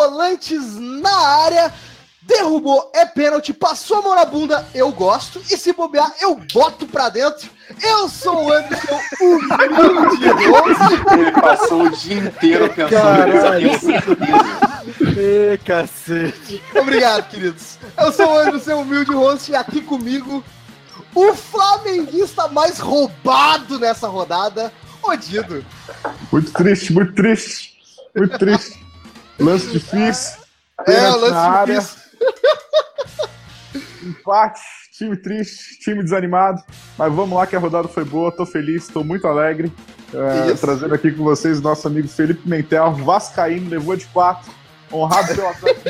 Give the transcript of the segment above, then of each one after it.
volantes na área. Derrubou, é pênalti, passou a mão na bunda, eu gosto. E se bobear, eu boto pra dentro. Eu sou o Anderson, humilde Ele passou o dia inteiro pensando nisso. Ê, cacete. Obrigado, queridos. Eu sou o Anderson, humilde host, e aqui comigo, o flamenguista mais roubado nessa rodada, Odido. Muito triste, muito triste. Muito triste. Lance difícil. É, lance difícil. Empate, time triste, time desanimado. Mas vamos lá que a rodada foi boa, tô feliz, tô muito alegre. É, trazendo aqui com vocês nosso amigo Felipe Mentel, Vascaíno, levou de quatro. Honrado pelo Atlético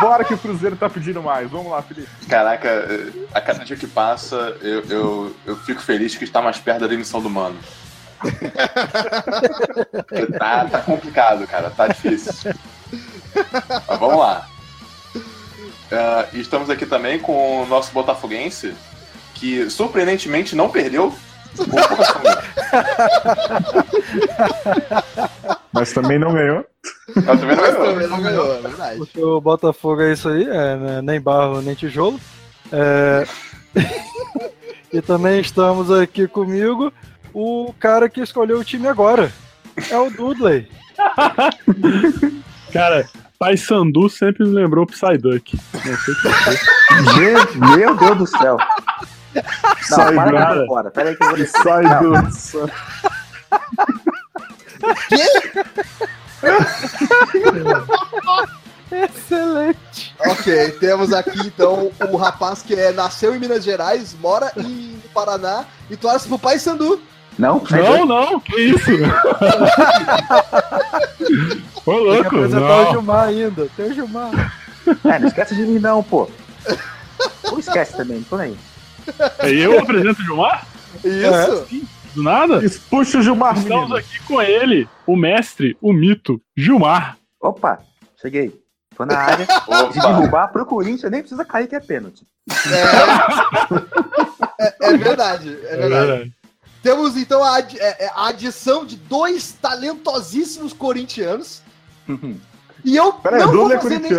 Bora que o Cruzeiro tá pedindo mais. Vamos lá, Felipe. Caraca, a cada dia que passa, eu, eu, eu fico feliz que está mais perto da demissão do Mano. tá, tá complicado, cara. Tá difícil. Mas vamos lá. Uh, estamos aqui também com o nosso botafoguense, que surpreendentemente não perdeu. Mas também não ganhou. Mas também não ganhou. Também não ganhou, é verdade. Porque o Botafogo é isso aí, é, né, nem barro, nem tijolo. É... e também estamos aqui comigo o cara que escolheu o time agora. É o Dudley. cara, Pai Sandu sempre me lembrou Psyduck. Gente, meu Deus do céu. Não, Sai, para cara. que fora. Pera aí que eu vou Sai do. Excelente. Ok, temos aqui então o rapaz que é, nasceu em Minas Gerais, mora em Paraná e torce pro Pai Sandu. Não, Não, não, que isso? Ô, Tem que louco, apresentar o não. Gilmar ainda. Tem o Gilmar. É, não esquece de mim não, pô. Ou esquece também, não tô nem. É eu apresento o Gilmar? Isso. Do nada? Puxa o Gilmar, Estamos menino. aqui com ele, o mestre, o mito, Gilmar. Opa, cheguei. Tô na área. De Opa, derrubar pro Corinthians, nem precisa cair que é pênalti. É, é- é verdade, é verdade. Temos então a, adi- é- é a adição de dois talentosíssimos corintianos. E eu Peraí, o não vou é fazer nem-?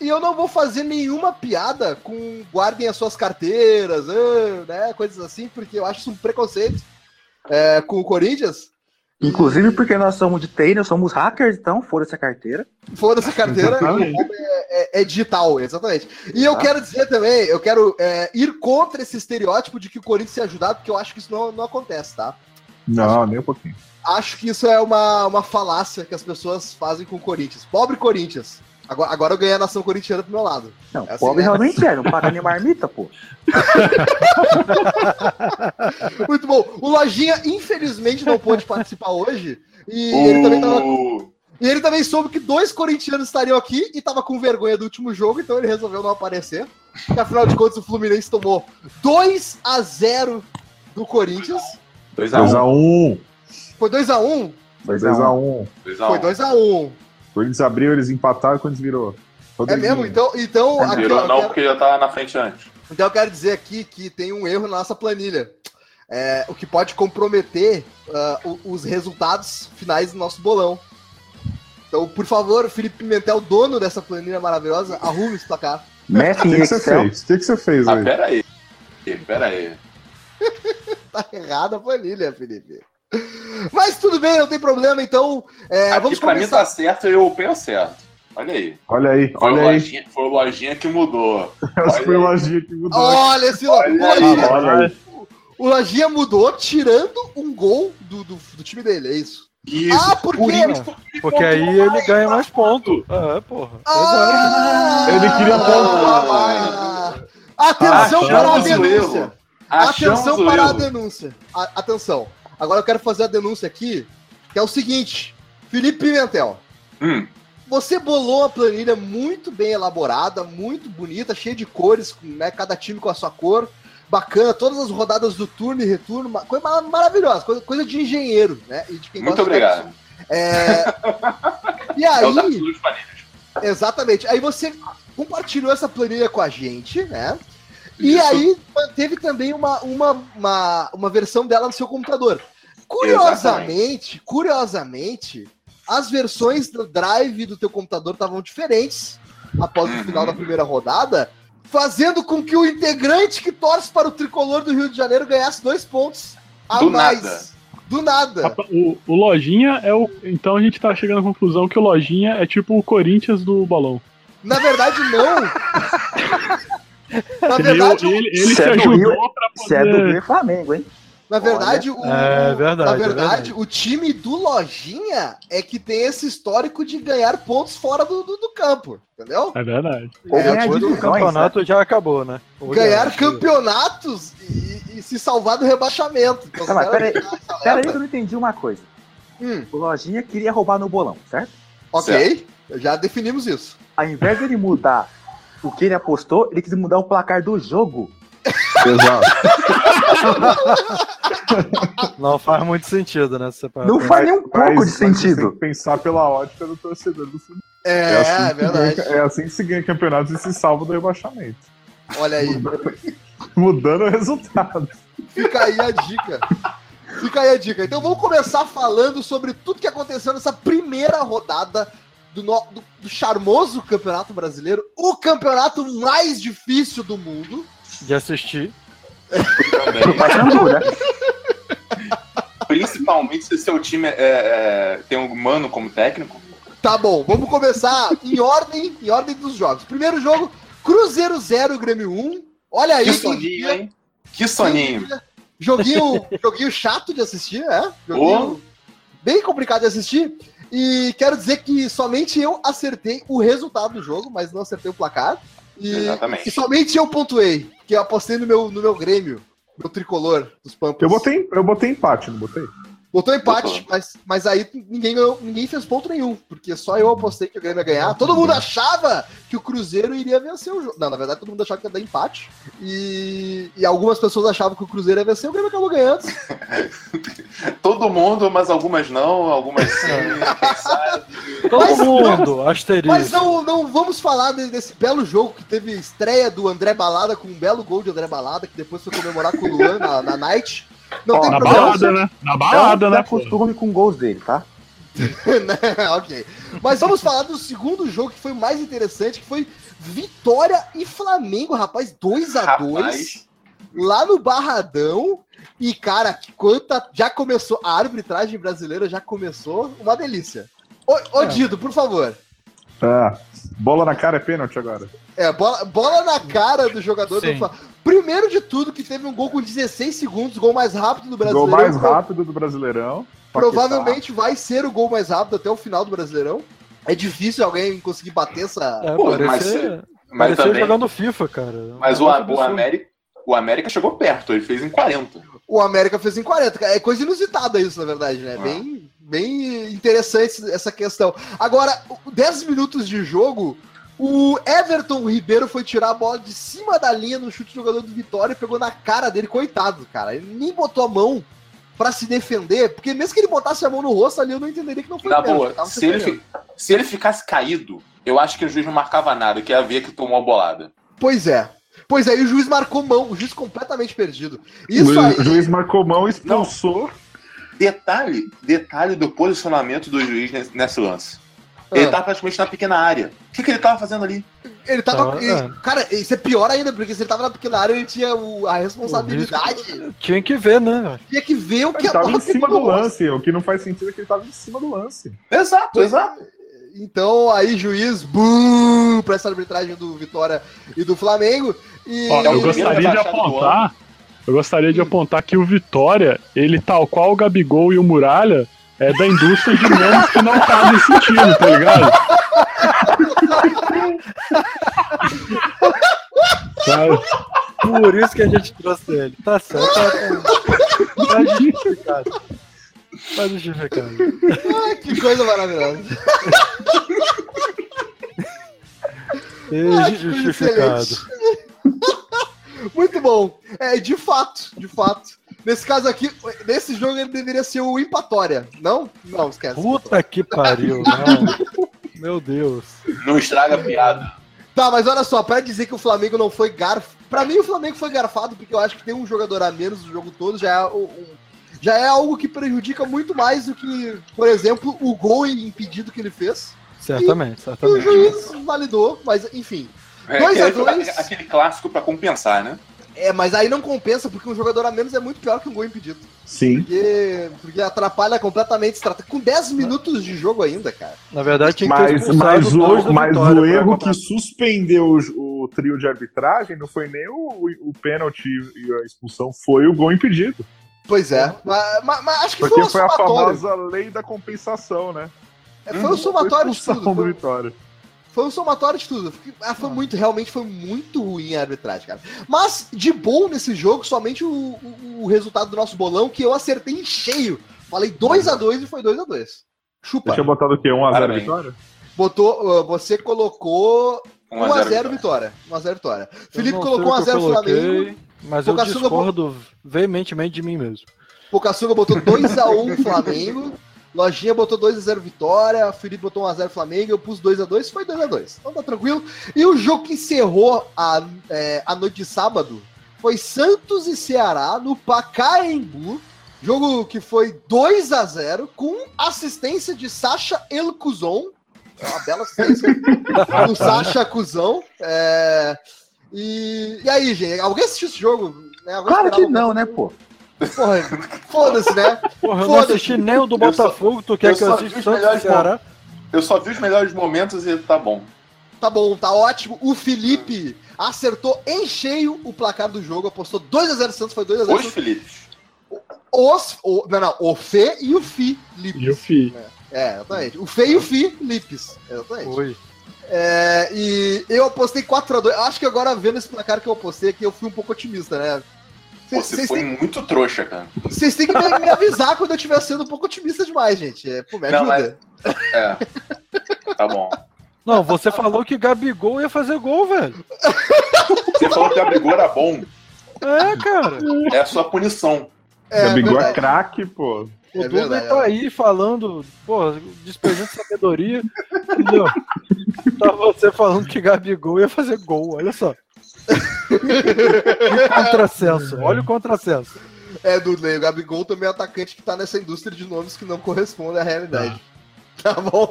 E eu não vou fazer nenhuma piada com guardem as suas carteiras, ah, né, coisas assim, porque eu acho isso um preconceito é, com o Corinthians. Inclusive porque nós somos de TI, nós somos hackers, então foda-se a carteira. Foda-se a carteira, é, é- é digital, exatamente. E eu Tá. quero dizer também, eu quero é, ir contra esse estereótipo de que o Corinthians é ajudado, porque eu acho que isso não, não acontece, tá? Não, nem um pouquinho. Acho que isso é uma, uma falácia que as pessoas fazem com o Corinthians. Pobre Corinthians. Agora, agora eu ganhei a nação corintiana pro meu lado. Não, É assim, pobre né? realmente é, não paga nem marmita, pô. Muito bom. O Lojinha, infelizmente, não pôde participar hoje. E ele também tava. E ele também soube que dois corintianos estariam aqui e tava com vergonha do último jogo, então ele resolveu não aparecer. Porque afinal de contas o Fluminense tomou 2 a 0 do Corinthians. 2x1. Foi 2 a 1 2x1. 2x1. Foi 2 a 1 Corinthians abriu, eles empataram, Corinthians virou. É mesmo? Então, então, aqui, Virou não, quero, porque já tava na frente antes. então eu quero dizer aqui que tem um erro na nossa planilha. É, o que pode comprometer ah, o- os resultados finais do nosso bolão. Então, por favor, Felipe Pimentel, dono dessa planilha maravilhosa, arrume esse placar. Mexe O em que, que você Excel. fez? O que, que você fez Ah, aí? pera aí. Pera aí. Tá errada a planilha, Felipe. Mas tudo bem, não tem problema, então. é, Aqui vamos pra mim tá certo e eu penso certo. Olha aí. Olha aí, Foi o olha aí. lojinha, foi o lojinha que mudou. Acho que foi o. Lojinha que mudou. Olha esse Olha o aí. Lojinha, Olha aí. o Lojinha mudou tirando um gol do, do, do time dele, é isso. Isso. Ah, por quê? Porque aí ele ganha mais pontos. Ah, porra. Ah, Ele queria pontuar ah, Atenção para a o denúncia. Atenção o para a denúncia. Atenção. Agora eu quero fazer a denúncia aqui, que é o seguinte. Felipe Pimentel, Hum, você bolou uma planilha muito bem elaborada, muito bonita, cheia de cores, né, cada time com a sua cor. Bacana, todas as rodadas do turno e retorno, coisa mara- maravilhosa, coisa, coisa de engenheiro, né? E de quem Muito obrigado. É... E é aí, Planilhas. exatamente, aí você compartilhou essa planilha com a gente, né? E Isso. aí manteve também uma, uma, uma, uma versão dela no seu computador. Curiosamente, curiosamente, as versões do drive do teu computador estavam diferentes após o final da primeira rodada, fazendo com que o integrante que torce para o tricolor do Rio de Janeiro ganhasse dois pontos a Do mais. nada. Do nada. O, o Lojinha é o. Então a gente tá chegando à conclusão que o Lojinha é tipo o Corinthians do bolão. Na verdade, não. Na Ele, verdade, o- ele, ele Se é do ajudou Rio, pra Isso é do poder. Rio Flamengo, hein? Na verdade, o, É verdade, na é verdade, verdade. o time do Lojinha é que tem esse histórico de ganhar pontos fora do, do, do campo, entendeu? É verdade. Ou É, ganhar o O divisões, né? campeonato já acabou, né? Ou Ganhar já- campeonatos e, e se salvar do rebaixamento. Então, Tá, mas os peraí, que eu não entendi uma coisa. Hum, O Lojinha queria roubar no bolão, certo? ok, já definimos isso. Ao invés dele mudar o que ele apostou, ele quis mudar o placar do jogo. Exato. Não faz muito sentido, né? Não faz nem um pouco Mas- de sentido. que pensar pela ótica do torcedor do futebol. É, assim é que verdade. ganha- é assim que se ganha campeonatos e se salva do rebaixamento. Olha aí, Mudando o resultado. fica aí a dica. Fica aí a dica. Então vamos começar falando sobre tudo que aconteceu nessa primeira rodada do, no- do- do charmoso Campeonato Brasileiro, o campeonato mais difícil do mundo. de assistir. Também. Né? Principalmente se seu time é- é- tem um mano como técnico. Tá bom, vamos começar em ordem, em ordem dos jogos. Primeiro jogo, Cruzeiro 0, Grêmio 1. Olha aí, Que soninho, hein? Que soninho. Joguinho, joguinho chato de assistir, é? Joguinho bem complicado de assistir. E quero dizer que somente eu acertei o resultado do jogo, mas não acertei o placar. E, Exatamente. e somente eu pontuei, que eu apostei no meu, no meu Grêmio, meu tricolor dos Pampas. Eu botei, eu botei empate, não botei? Botou empate, Botou. mas, mas aí ninguém, ganhou- ninguém fez ponto nenhum, porque só eu apostei que o Grêmio ia ganhar. Todo mundo achava que o Cruzeiro iria vencer o jogo. Não, na verdade, todo mundo achava que ia dar empate. E, e algumas pessoas achavam que o Cruzeiro ia vencer, o Grêmio acabou ganhando. Todo mundo, mas algumas não, algumas sim. Todo Mas- mundo, asterisco. Mas não, não vamos falar de- desse belo jogo que teve estreia do André Balada com um belo gol de André Balada, que depois foi comemorar com o Luan na, na Night. Não Ó, tem Na problema. balada, né? Na balada, Não né? acostume com gols dele, tá? Né? ok. Mas vamos falar do segundo jogo que foi o mais interessante, que foi Vitória e Flamengo, rapaz, 2 a 2 Rapaz. lá no Barradão. E, cara, que quanta. Já começou. A arbitragem brasileira já começou. Uma delícia. Ô, ô Dido, por favor. Tá. Bola na cara é pênalti agora. É, bola, bola na cara do jogador Sim. do Flamengo. Primeiro de tudo, que teve um gol com 16 segundos, gol mais rápido do Gol Brasileirão. mais Pro- rápido do Brasileirão. Provavelmente vai ser o gol mais rápido até o final do Brasileirão. É difícil alguém conseguir bater essa. É, Pô, parecia, mas- Mas também. jogando FIFA, cara. Mas Um o, o. América, o América chegou perto, ele fez em 40. O América fez em 40. É coisa inusitada isso, na verdade, né? Ah. Bem, bem interessante essa questão. Agora, o- 10 minutos de jogo, o Everton Ribeiro foi tirar a bola de cima da linha no chute do jogador do Vitória e pegou na cara dele, coitado, cara. Ele nem botou a mão pra se defender, porque mesmo que ele botasse a mão no rosto ali, eu não entenderia que não foi Na boa, se ele, fi- se ele ficasse caído, eu acho que o juiz não marcava nada, que ia ver que tomou a bolada. Pois é. Pois é, e o juiz marcou mão, o juiz completamente perdido. Isso o aí. juiz marcou mão, expulsou. Detalhe, detalhe do posicionamento do juiz nesse lance. Ele Ah. tava praticamente na pequena área. O que, que ele tava fazendo ali? Ele tava. Tá, ele- é. Cara, isso é pior ainda, porque se ele tava na pequena área, ele tinha o- a responsabilidade. Tinha que ver, né? Tinha que ver o que Ele tava em cima do lance. O que não faz sentido é que ele tava em cima do lance. Exato, exato. Então, aí, juiz, bum, pra essa arbitragem do Vitória e do Flamengo. E Ó, É eu gostaria de apontar. Eu gostaria de apontar que o Vitória, ele tal qual o Gabigol e o Muralha, é da indústria de memes que não fazem sentido, tá ligado? Sabe? Por isso que a gente trouxe ele. Tá certo. Tá, tá, tá justificado. Tá justificado. Ai, que coisa maravilhosa. Que justificado. Muito bom. É, de fato, de fato. Nesse caso aqui, nesse jogo ele deveria ser o empatória. Não? Não, esquece. Puta que pariu, não. Meu Deus. Não estraga a piada. Tá, mas olha só, pra dizer que o Flamengo não foi garfo. Pra mim, o Flamengo foi garfado, porque eu acho que tem um jogador a menos no jogo todo, já é o- um- já é algo que prejudica muito mais do que, por exemplo, o gol impedido que ele fez. Certamente, E o certamente. juiz validou, mas enfim. É, Dois a aquele- dois. Aquele clássico pra compensar, né? É, mas aí não compensa, porque um jogador a menos é muito pior que um gol impedido. Sim. Porque, porque atrapalha completamente. Com 10 minutos de jogo ainda, cara. Na verdade, tinha que Mas, expulsado mas, o, mas o erro que suspendeu o, o trio de arbitragem não foi nem o, o pênalti e a expulsão, foi o gol impedido. Pois é. Mas, mas- mas acho que Porque foi um foi a famosa lei da compensação, né? É, Foi um somatório de expulsão tudo. do Foi, Vitória. Foi um somatório de tudo. Ah, foi muito, realmente foi muito ruim a arbitragem, cara. Mas, de bom nesse jogo, somente o, o- o resultado do nosso bolão, que eu acertei em cheio. Falei 2x2 e foi 2x2. Chupa. Você tinha botado o quê? 1x0 Parabéns. Vitória? Botou, uh, você colocou 1x0 Vitória. vitória. 1x0 vitória. Eu Felipe colocou sei o que 1x0 eu coloquei, Flamengo. Mas eu Pocassuga discordo veementemente de mim mesmo. Pocassuga botou 2x1 Flamengo. Lojinha botou 2x0 Vitória. Felipe botou 1x0 Flamengo. Eu pus 2x2. Foi 2x2. Então tá tranquilo. E o jogo que encerrou a, é, a noite de sábado foi Santos e Ceará no Pacaembu. Jogo que foi 2x0 com assistência de Sacha Elcuzon. É uma bela assistência do Sacha Cuzão. É, e, e aí, gente? Alguém assistiu esse jogo? Né? Alguém Claro que não, né, pô? Porra, foda-se, né? Porra, eu não Foda-se. assisti nem o do Eu só- Botafogo, tu quer eu que eu assista os melhores Ceará? Eu só vi os melhores momentos e tá bom. Tá bom, tá ótimo. O Felipe acertou em cheio o placar do jogo, apostou 2x0 Santos, foi 2x0 Os Santos. Filipes. Os, o, não, não, o Fê e o Fi Lipes. E o Fi. É, exatamente. O Fê e o Fi Lipes. Exatamente. Oi. É, e eu apostei 4x2. Acho que agora, vendo esse placar que eu apostei aqui, eu fui um pouco otimista, né? Vocês- Você foi têm, muito trouxa, cara. vocês têm que me, me avisar quando eu estiver sendo um pouco otimista demais, gente. É, pô, me Não, ajuda. É. Tá bom. Não, você falou que Gabigol ia fazer gol, velho. Você falou que o Gabigol era bom. É, cara. É a sua punição. É, Gabigol é verdade. craque, pô. O É Douglas verdade, tá aí falando, pô, despejando sabedoria, entendeu? Tá você falando que Gabigol ia fazer gol, olha só. Que contrassenso, olha o contrassenso. É, Dudley, o Gabigol também é atacante que tá nessa indústria de nomes que não corresponde à realidade. Tá bom?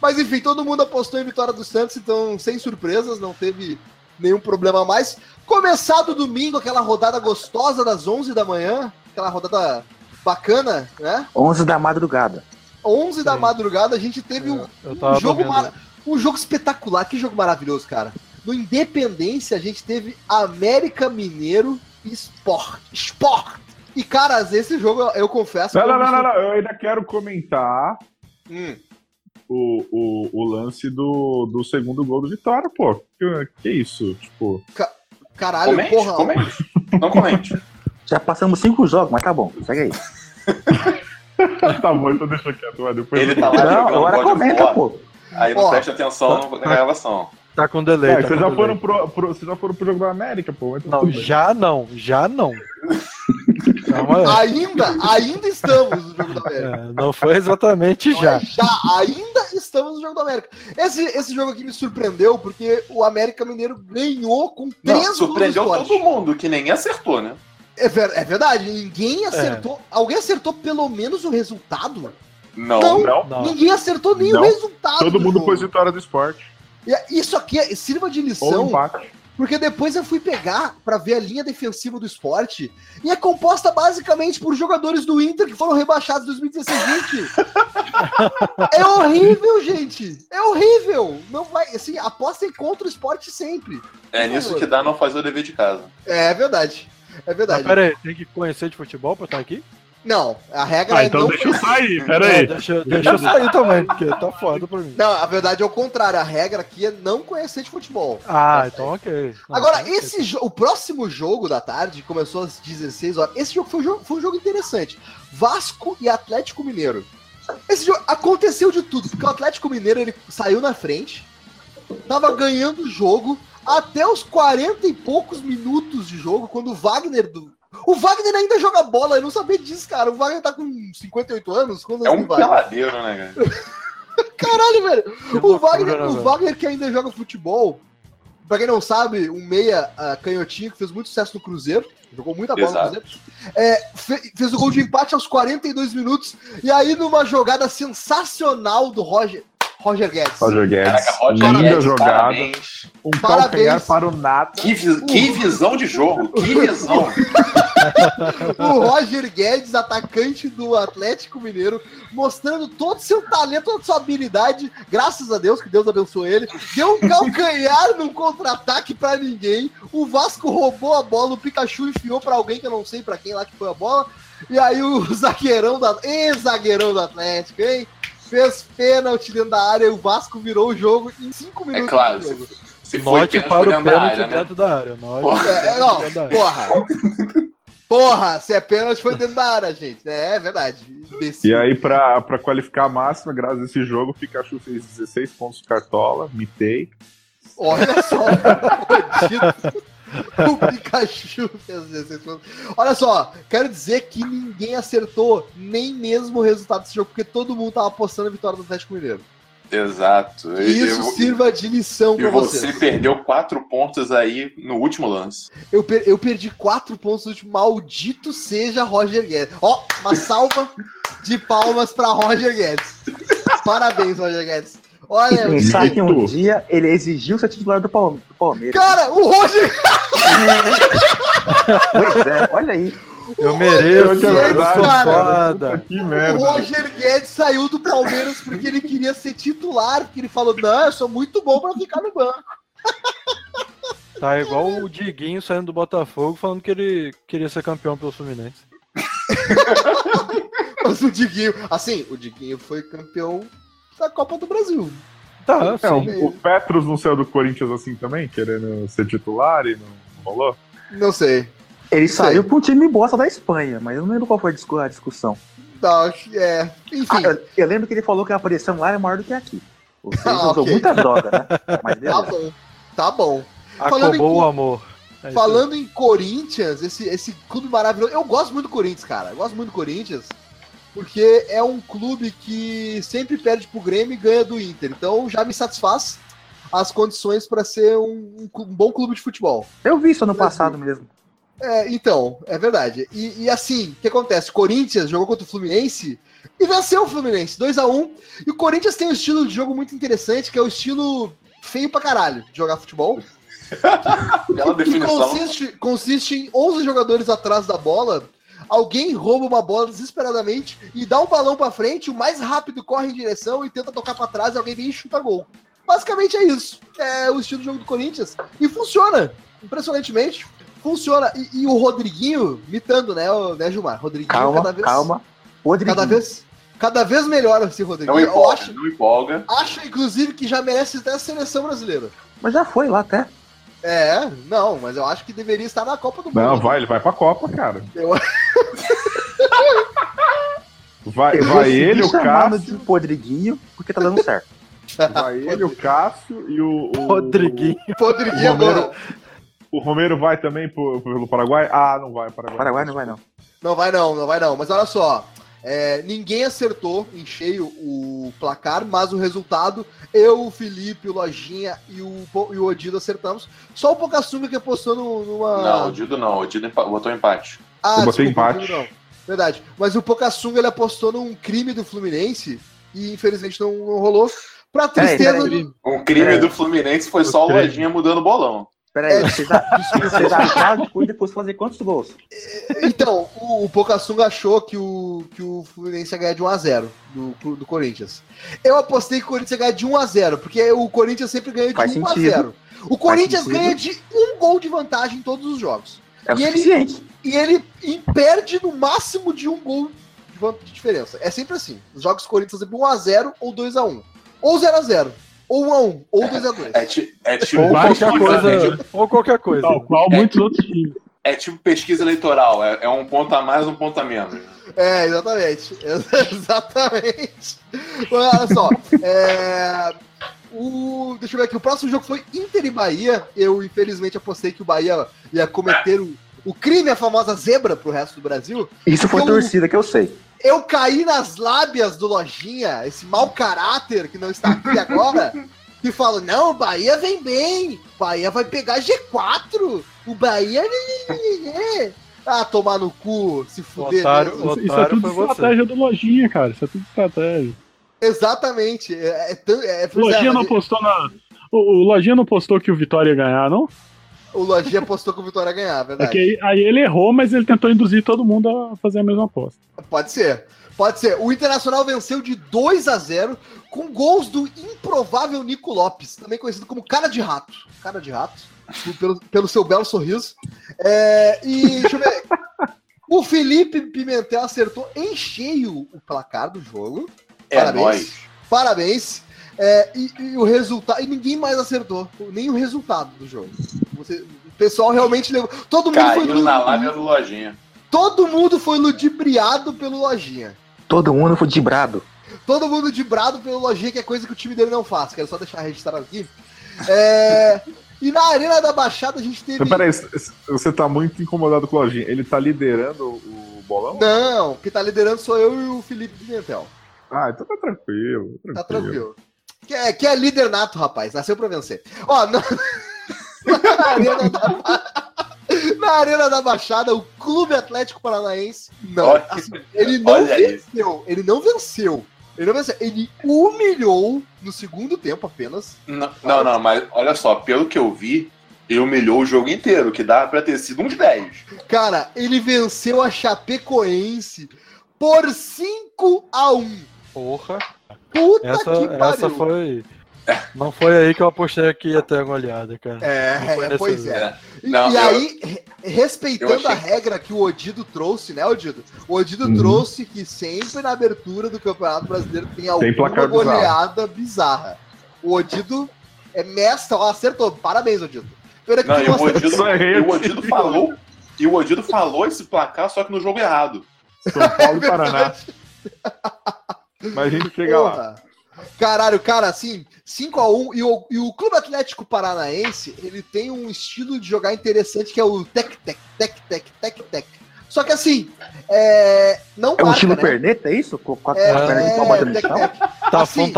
Mas enfim, todo mundo apostou em vitória do Santos, então sem surpresas, não teve nenhum problema a mais. Começado domingo, aquela rodada gostosa das 11 da manhã, aquela rodada bacana, né? 11 da madrugada. 11 da Sim. madrugada, a gente teve um, Eu um tava jogo, mara- um jogo espetacular. Que jogo maravilhoso, cara. No Independência, a gente teve América Mineiro e Sport. Sport! E, caras, esse jogo, eu- confesso... Não, que não, eu não, não, não. Eu ainda quero comentar Hum. o, o, o lance do, do segundo gol do Vitória, pô. Que, que isso? Tipo, Caralho, Comente, porra. comente. Não comente. Já passamos cinco jogos, mas tá bom, segue aí. tá bom, então deixa quieto, vai. Depois Ele eu- tá lá Não, agora comenta, pô. Aí não presta atenção na gravação. Tá com delay. É, tá vocês com já delay. pro, pro, vocês já foram pro jogo da América, pô. então Não, já não, já não. Ainda, ainda estamos no Jogo da América. É, não foi exatamente já. Mas já, ainda estamos no Jogo da América. Esse, esse jogo aqui me surpreendeu porque o América Mineiro ganhou com três Não, gols surpreendeu todo mundo, que nem acertou, né? É, ver- é verdade, ninguém acertou. Alguém acertou pelo menos o resultado? Não. Não. Não, Não. Ninguém acertou nem Não. o resultado. todo do mundo jogo. pôs vitória do esporte. E Isso aqui é- sirva de lição, porque depois eu fui pegar pra ver a linha defensiva do esporte e é composta basicamente por jogadores do Inter que foram rebaixados em 2016 É horrível, gente. É horrível. Não vai, assim, apostem contra o esporte sempre. É nisso que dá não fazer o dever de casa. É verdade. É verdade. pera aí, tem que conhecer de futebol pra estar aqui? Não, a regra Ah, é então não deixa eu sair, pera Não, aí. deixa, deixa eu sair também, porque tá foda pra mim. Não, a verdade é o contrário. A regra aqui é não conhecer de futebol. Ah, então ok. Não, Agora, ok. esse jo- o próximo jogo da tarde começou às 16 horas. Esse jogo foi um jogo, foi um jogo interessante. Vasco e Atlético Mineiro. Esse jogo aconteceu de tudo, porque o Atlético Mineiro ele saiu na frente, tava ganhando o jogo até os 40 e poucos minutos de jogo, quando o Wagner do. O Wagner ainda joga bola, eu não sabia disso, cara. O Wagner tá com 58 anos. Quando É um peladeiro, né, cara? Caralho, velho. O Wagner, o? Wagner que ainda joga futebol, pra quem não sabe, um meia uh, canhotinho que fez muito sucesso no Cruzeiro. Jogou muita bola Exato. no Cruzeiro. É, fe- fez o gol de empate aos 42 minutos. E aí, numa jogada sensacional do Roger, Roger Guedes. Roger Guedes. Caraca, Roger Linda Guedes, jogada. parabéns. Um Parabéns. calcanhar para o nada. Que, vi- que visão de jogo, que visão. O Roger Guedes, atacante do Atlético Mineiro, mostrando todo o seu talento, toda a sua habilidade, graças a Deus, que Deus abençoe ele. Deu um calcanhar num contra-ataque pra ninguém. O Vasco roubou a bola, o Pikachu enfiou pra alguém que eu não sei pra quem lá que foi a bola. E aí o zagueirão da. Ex-zagueirão do Atlético, hein? Fez pênalti dentro da área e o Vasco virou o jogo em 5 É minutos. claro, de jogo. se, se foi Note pênalti, para o da pênalti área, né? dentro da área. Porra. É, não, dentro da área. porra. Porra, se é pênalti foi dentro da área, gente. É, é verdade. Imbecil. E aí, pra, pra qualificar a máxima, graças a esse jogo, o Pikachu fez 16 pontos de cartola, mitei. Olha só, o Pikachu fez 16 pontos. Olha só, quero dizer que ninguém acertou nem mesmo o resultado desse jogo, porque todo mundo tava apostando a vitória do Atlético Mineiro. Exato. Que isso Eu- sirva de lição E pra você vocês. perdeu quatro pontos aí no último lance. Eu, per- eu perdi quatro pontos no último. Maldito seja Roger Guedes. Ó, uma salva de palmas pra Roger Guedes. Parabéns, Roger Guedes. Olha, E pensar que um dia ele exigiu ser titular do Palme- do Palmeiras. cara, o Roger Pois é, olha aí. Eu mereço, eu verdade, sou cara. foda. Que O merda. Roger Guedes saiu do Palmeiras porque ele queria ser titular, porque ele falou: não, eu sou muito bom pra ficar no banco. Tá igual o Diguinho saindo do Botafogo falando que ele queria ser campeão pelo Fluminense. Mas o Diguinho, assim, o Diguinho foi campeão da Copa do Brasil. Tá, É, sim. o, o Petros não saiu do Corinthians assim também, querendo ser titular e não rolou? Não sei. Ele Sei. saiu pra um time bosta da Espanha, mas eu não lembro qual foi a discu- a discussão. Não, é. Ah, Enfim, eu, eu lembro que ele falou que a pressão lá é maior do que aqui. Ou seja, Ah, usou ok. muita droga, né? Mas tá bom. Tá bom. falando em Acabou o amor. É Falando em Corinthians, esse, esse clube maravilhoso. Eu gosto muito do Corinthians, cara. Eu gosto muito do Corinthians. Porque é um clube que sempre perde pro Grêmio e ganha do Inter. Então já me satisfaz as condições para ser um, um um bom clube de futebol. Eu vi isso ano Brasil. passado mesmo. É, então, é verdade. E, e assim, o que acontece? Corinthians jogou contra o Fluminense e venceu o Fluminense, 2 a 1 E o Corinthians tem um estilo de jogo muito interessante, que é o estilo feio pra caralho de jogar futebol. Bela que consiste, consiste em 11 jogadores atrás da bola. Alguém rouba uma bola desesperadamente e dá um balão pra frente, o mais rápido corre em direção e tenta tocar pra trás e alguém vem e chuta gol. Basicamente é isso. É o estilo de jogo do Corinthians. E funciona. Impressionantemente. Funciona. E, e o Rodriguinho, mitando, né, o- né Gilmar? Rodriguinho Calma, cada vez. calma. Rodriguinho. Cada vez, cada vez melhor esse Rodriguinho. Não empolga, acho, não empolga. acho, inclusive, que já merece até a seleção brasileira. Mas já foi lá até. É, não, mas eu acho que deveria estar na Copa do Mundo. Não, vai, ele vai pra Copa, cara. Eu- Vai, Eu vai ele, o Cássio. de Rodriguinho, porque tá dando certo. Vai ele, o Cássio e o. o Rodriguinho. Rodriguinho, O Romero- mano. O Romero vai também pro- pelo Paraguai? Ah, não vai. Paraguai, Paraguai não vai, não. Não vai não, não vai não. Mas olha só, é, ninguém acertou em cheio o placar, mas o resultado, eu, o Felipe, o Lojinha e o, e o Odido acertamos. Só o Pocassunga que apostou no- numa... Não, o Dido não. O Dido empa- botou empate. ah, Eu botei empate. o Odido não. Verdade. Mas o Pocassunga, ele apostou num crime do Fluminense e infelizmente não, não rolou. Pra tristeza... peraí. do- Um crime É. do Fluminense foi só o. Lojinha mudando o bolão. Pera aí, vocês, acharam o Corinthians fosse fazer quantos gols? Então, o, o Pocassunga achou que o, que o Fluminense ia ganhar de 1x0 do, do Corinthians. Eu apostei que o Corinthians ia ganhar de 1x0, porque o Corinthians sempre ganha de Faz 1x0. sentido. O Corinthians ganha de um gol de vantagem em todos os jogos. É o E ele- suficiente. E ele perde no máximo de um gol de, de diferença. É sempre assim. Os jogos do Corinthians sempre 1x0 ou 2x1. Ou 0x0. Ou 1x1. Ou 2x2. É, ti- é tipo Ou qualquer é coisa. tipo- Ou qualquer coisa. Tal qual muitos outros times. é tipo pesquisa eleitoral. É, é um ponto a mais, um ponto a menos. É, exatamente. exatamente. Olha só. é, o, deixa eu ver aqui. O próximo jogo foi Inter e Bahia. Eu, infelizmente, apostei que o Bahia ia cometer o, o crime, a famosa zebra, pro resto do Brasil. Isso foi Eu- torcida que eu sei. Eu caí nas lábias do Lojinha, esse mau caráter que não está aqui agora. que falam, não, o Bahia vem bem, o Bahia vai pegar G4, o Bahia... Ah, tomar no cu, se fuder. Otário, mesmo. Isso, isso é tudo estratégia do Lojinha, cara. Isso é tudo estratégia. Exatamente. É, é, é, O pois é, Lojinha não mas postou na. O, o Lojinha não postou que o Vitória ia ganhar, não? O Lojinha apostou que o Vitória ia ganhar, É verdade. que aí, aí ele errou, mas ele tentou induzir todo mundo a fazer a mesma aposta. Pode ser. Pode ser. O Internacional venceu de 2 a 0 com gols do improvável Nico Lopes, também conhecido como cara de rato. Cara de rato, pelo, pelo seu belo sorriso. É, e deixa eu ver. O Felipe Pimentel acertou em cheio o placar do jogo. É Parabéns. nóis. Parabéns. É, e, e o resultado. E ninguém mais acertou. Nem o resultado do jogo. Você- o pessoal realmente levou. Todo mundo foi Caiu na lábia do Lojinha. Todo mundo foi ludibriado pelo Lojinha. Todo mundo foi dibrado. Todo mundo dibrado pelo Lojinha, que é coisa que o time dele não faz. Quero só deixar registrado aqui. É, e na Arena da Baixada a gente teve. Peraí, você tá muito incomodado com o Lojinha. Ele tá liderando o bolão? Não, quem tá liderando sou eu e o Felipe Pimentel. Ah, então tá tranquilo. Tá tranquilo. Que é, que é líder nato, rapaz. Nasceu pra vencer. Ó, na, na Arena da, na Arena da Baixada, o Clube Atlético Paranaense. Não, Olha- assim, ele não olha isso. venceu. Ele não venceu. Ele não venceu. Ele humilhou no segundo tempo apenas. Não, não, não, mas olha só, pelo que eu vi, ele humilhou o jogo inteiro, que dá pra ter sido uns 10. Cara, ele venceu a Chapecoense por 5 a 1 Porra. Puta Essa, que pariu. essa foi. Não foi aí que eu apostei que ia ter uma goleada, cara. É, nessa pois vez. é. E, Não, e eu- aí, re- respeitando achei- a regra que o Odido trouxe, né, Odido? O Odido Uhum. trouxe que sempre na abertura do Campeonato Brasileiro tem alguma placar bizarro. goleada bizarra. O Odido é mestre, ó, acertou. Parabéns, Odido. Pena que Não, e o. Odido, e o Odido falou. E o Odido falou esse placar, só que no jogo errado. São Paulo e Paraná. Mas a gente chega lá. Caralho, cara, assim, 5x1 e o, e o Clube Atlético Paranaense, ele tem um estilo de jogar interessante que é o tec-tec, tec-tec, tec-tec. Só que assim, é, não É um marca, estilo né? perneta, é isso? Com, com a, É, a perna de pau é, batendo no chão? tec-tec. Tá Assim?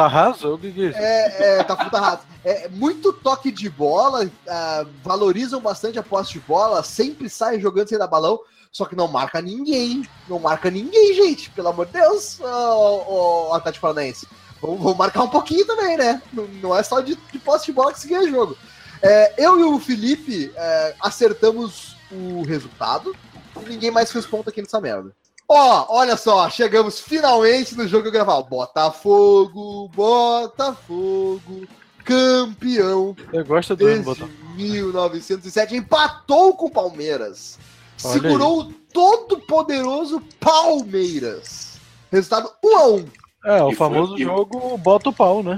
O que que é isso? É, é, tá puta rato. É muito toque de bola, ah, valorizam bastante a posse de bola, sempre saem jogando sem dar balão, só que não marca ninguém. Não marca ninguém, gente. Pelo amor de Deus, o Atlético Paranaense. Vamos, marcar um pouquinho também, né? Não, não é só de, de posse de bola que se ganha jogo. É, eu e o Felipe é, acertamos o resultado e ninguém mais fez ponto aqui nessa merda. Ó, olha só, chegamos finalmente no jogo gravar. Botafogo, Botafogo, campeão Eu gosto do desde botar. 1907, empatou com o Palmeiras. Olha Segurou o todo poderoso Palmeiras. Resultado 1 a 1. É, o E foi- famoso e- jogo bota o pau, né?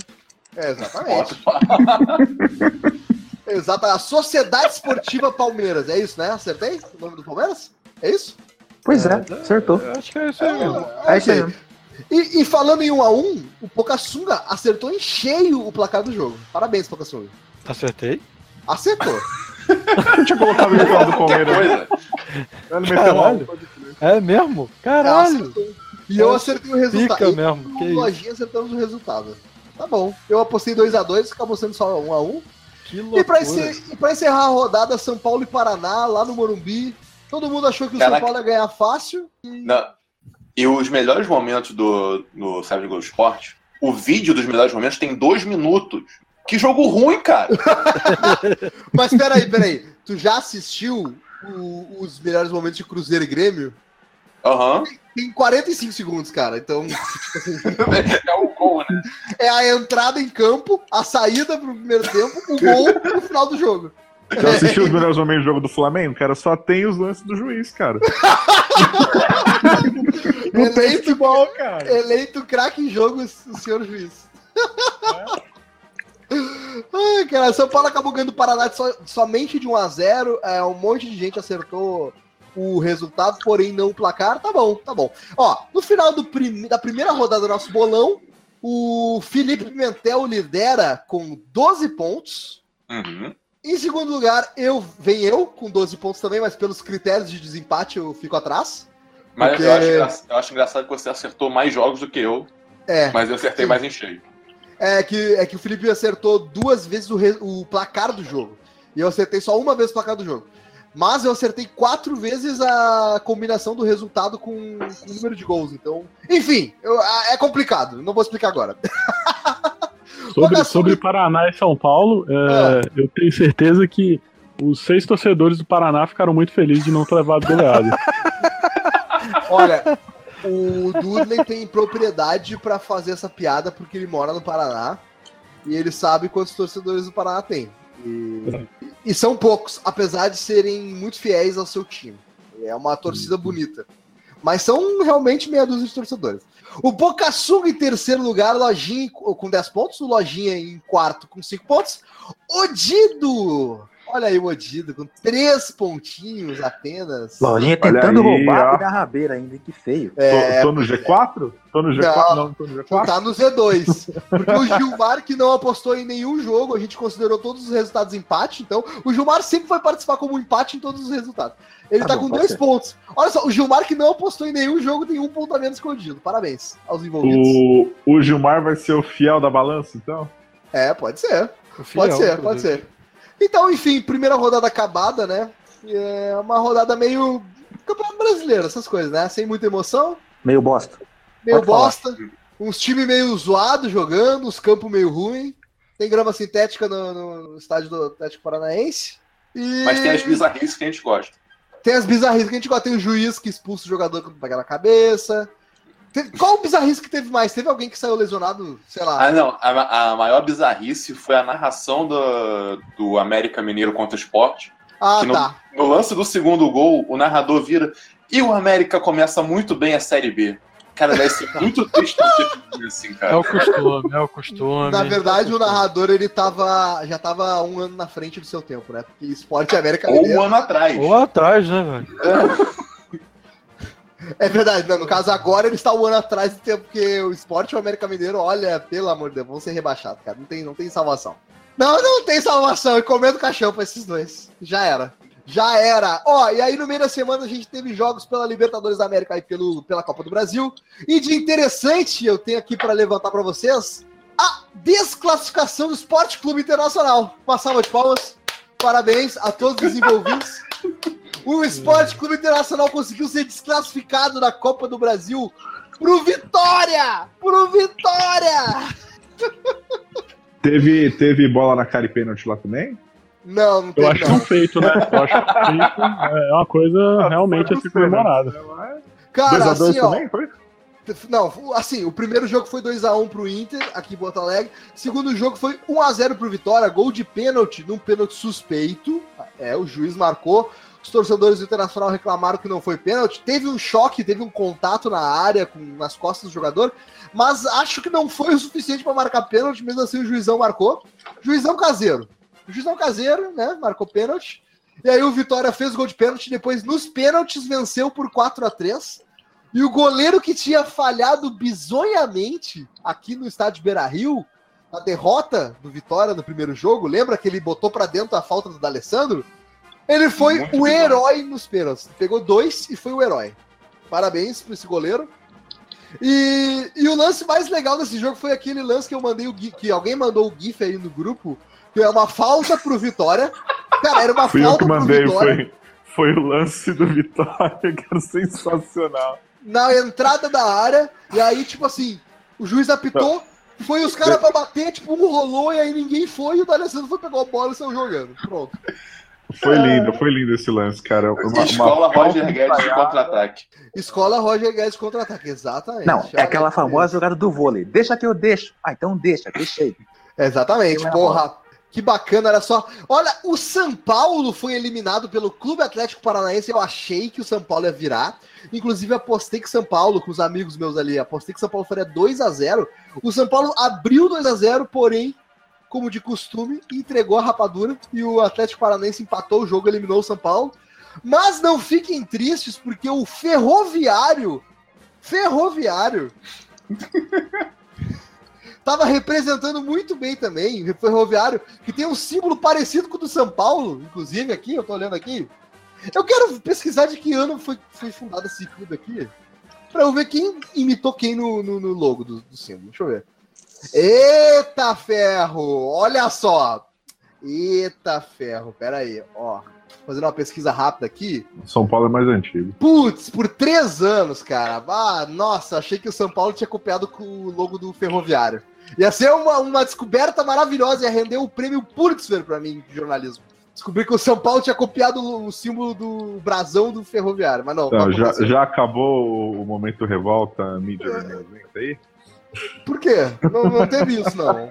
É, exatamente. Exato, a Sociedade Esportiva Palmeiras, é isso, né? Acertei o nome do Palmeiras? É isso? Pois é, acertou. Eu acho que é isso aí mesmo. É isso aí. E, e falando em 1 a 1 o Pocassunga acertou em cheio o placar do jogo. Parabéns, Pocassunga. Acertei? Acertou. A gente colocava o vitória do Palmeiras. coisa. Ele meteu uma Caralho. É mesmo? Caralho! Acertou. E eu acertei o resultado. Pica E mesmo. Que? Lojinha acertamos o resultado. Tá bom. Eu apostei 2x2, acabou sendo só 1x1. Que E pra, encer- e pra encerrar a rodada, São Paulo e Paraná, lá no Morumbi. Todo mundo achou que o Caraca. São Paulo ia ganhar fácil. E... Não. E os melhores momentos do, do Sabe Globo Esporte, o vídeo dos melhores momentos tem dois minutos. Que jogo ruim, cara. Mas peraí, peraí. Tu já assistiu o- os melhores momentos de Cruzeiro e Grêmio? Aham. Tem 45 segundos, cara. Então, É o gol, né? é a entrada em campo, a saída pro primeiro tempo, o gol no final do jogo. Já assistiu os melhores momentos do jogo do Flamengo? Cara, só tem os lances do juiz, cara. Não tem Eleito, futebol, cara. eleito craque em jogo, o senhor juiz. Ai, cara, São Paulo acabou ganhando o Paraná de so- somente de 1 a 0 é, Um monte de gente acertou o resultado, porém não o placar. Tá bom, tá bom. Ó, no final da primeira rodada do nosso bolão, o Felipe Pimentel lidera com 12 pontos. Uhum. Em segundo lugar, eu vem eu com 12 pontos também, mas pelos critérios de desempate eu fico atrás. Mas Porque- eu, acho engra- eu acho engraçado que você acertou mais jogos do que eu, É. mas eu acertei Sim. mais em cheio. É que, é que o Felipe acertou duas vezes o, re- o placar do jogo. E eu acertei só uma vez o placar do jogo. Mas eu acertei quatro vezes a combinação do resultado com, com o número de gols. Então, enfim, eu- é complicado. Não vou explicar agora. Sobre, sobre Paraná e São Paulo, é, eu tenho certeza que os seis torcedores do Paraná ficaram muito felizes de não ter levado goleada. Olha, o Dudley tem propriedade pra fazer essa piada porque ele mora no Paraná e ele sabe quantos torcedores o Paraná tem. E, e são poucos, apesar de serem muito fiéis ao seu time. É uma torcida bonita. Mas são realmente meia dúzia de torcedores. O Bocaçuga em terceiro lugar, Lojinha com 10 pontos, o Lojinha em quarto com 5 pontos. Odido! Olha aí o Odido, com três pontinhos apenas. Lojinha tentando aí, roubar ó. a na rabeira ainda, que feio. É, tô, tô no G4? Tô no G4? Não. Não, tô no G4. Tá no Z2. Porque o Gilmar, que não apostou em nenhum jogo, a gente considerou todos os resultados empate. Então, o Gilmar sempre vai participar como empate em todos os resultados. Ele Tá tá, bom, com dois ser. pontos. Olha só, o Gilmar, que não apostou em nenhum jogo, tem um ponto a menos escondido. Parabéns aos envolvidos. O, o Gilmar vai ser o fiel da balança, então? É, pode ser. O Pode fiel, ser, pode ser. Então, enfim, primeira rodada acabada, né? É uma rodada meio. Campeonato brasileiro, essas coisas, né? Sem muita emoção. Meio bosta. meio Pode falar. bosta, uns times meio zoados jogando, os campos meio ruim. Tem grama sintética no, no estádio do Atlético Paranaense. E Mas tem as bizarrices que a gente gosta. tem as bizarrices que a gente gosta. Tem o juiz que expulsa o jogador quando pega na cabeça. Qual bizarrice que teve mais? Teve alguém que saiu lesionado, sei lá. Ah, não. A, a maior bizarrice foi a narração do, do América Mineiro contra o Sport. Ah, que não- tá. No lance do segundo gol, o narrador vira. E o América começa muito bem a Série B. Cara, deve ser muito triste ter assim, É cara. o costume, é o costume. Na verdade, o narrador ele tava, já tava um ano na frente do seu tempo, né? Porque Esporte e América Ou um ano atrás. Ou atrás, né, velho? É verdade, não, no caso agora ele está um ano atrás do tempo que o esporte o América Mineiro, olha, pelo amor de Deus, vão ser rebaixados, cara. Não tem, não tem salvação. Não, não tem salvação. E comendo caixão pra esses dois. Já era. Já era. Ó, e aí no meio da semana a gente teve jogos pela Libertadores da América e pelo, pela Copa do Brasil. E de interessante, eu tenho aqui para levantar para vocês a desclassificação do Esporte Clube Internacional. Uma salva de palmas. Parabéns a todos os envolvidos. O Esporte Clube Internacional conseguiu ser desclassificado da Copa do Brasil pro Vitória! Pro Vitória! Teve, teve bola na cara e pênalti lá também? Não, não Eu teve acho que é não. um feito, né? Eu acho que é um feito é uma coisa realmente a ser comemorada. Cara, 2x2 assim, ó. também, foi? Não, assim, o primeiro jogo foi 2x1 pro Inter, aqui em Porto Alegre. Segundo jogo foi 1x0 pro Vitória, gol de pênalti, num pênalti suspeito. É, o juiz marcou. Os torcedores do Internacional reclamaram que não foi pênalti. Teve um choque, teve um contato na área, com, nas costas do jogador, mas acho que não foi o suficiente para marcar pênalti, mesmo assim o juizão marcou. Juizão caseiro. Juizão caseiro, né? Marcou pênalti. E aí o Vitória fez o gol de pênalti, depois nos pênaltis venceu por 4 a 3 E o goleiro que tinha falhado bizonhamente aqui no estádio Beira Rio, na derrota do Vitória no primeiro jogo, lembra que ele botou para dentro a falta do D'Alessandro? Ele foi Muito o herói nos pênaltis. Pegou dois e foi o herói. Parabéns para esse goleiro. E, e o lance mais legal desse jogo foi aquele lance que eu mandei o GIF, que alguém mandou o GIF aí no grupo, que é uma falta pro Vitória. Cara, era uma Fui eu falta que pro mandei, Vitória. foi, foi o lance do Vitória, que era sensacional. na entrada da área, e aí, tipo assim, o juiz apitou, foi os caras pra bater, tipo, um rolou, e aí ninguém foi, e o D'Alessandro foi pegou a bola e saiu jogando. Pronto. Foi lindo, foi lindo esse lance, cara. Uma, uma Escola Roger Guedes contra-ataque. Escola Roger Guedes contra-ataque, exatamente. Não, é aquela famosa jogada do vôlei. Deixa que eu deixo. Ah, então deixa, deixei. Exatamente, era porra. Que bacana, olha só. Olha, o São Paulo foi eliminado pelo Clube Atlético Paranaense. Eu achei que o São Paulo ia virar. Inclusive, apostei que São Paulo, com os amigos meus ali, apostei que São Paulo faria 2 a 0 O São Paulo abriu 2 a 0 porém, como de costume, entregou a rapadura. E o Atlético Paranaense empatou o jogo, eliminou o São Paulo. Mas não fiquem tristes, porque o Ferroviário. Ferroviário. Tava representando muito bem também, o Ferroviário, que tem um símbolo parecido com o do São Paulo, inclusive aqui, eu tô olhando aqui. Eu quero pesquisar de que ano foi, foi fundado esse clube aqui, pra eu ver quem imitou quem no, no, no logo do, do símbolo. Deixa eu ver. Eita ferro! Olha só! Eita ferro, pera aí, ó. Fazendo uma pesquisa rápida aqui. São Paulo é mais antigo. Putz, por três anos, cara. Ah, nossa, achei que o São Paulo tinha copiado com o logo do Ferroviário. Ia ser uma, uma descoberta maravilhosa, ia render o prêmio Pulitzer pra mim de jornalismo. Descobri que o São Paulo tinha copiado o símbolo do brasão do Ferroviário, mas não. Não, não já, já acabou o momento revolta mídia 90 aí? Por quê? Não, não teve isso, não.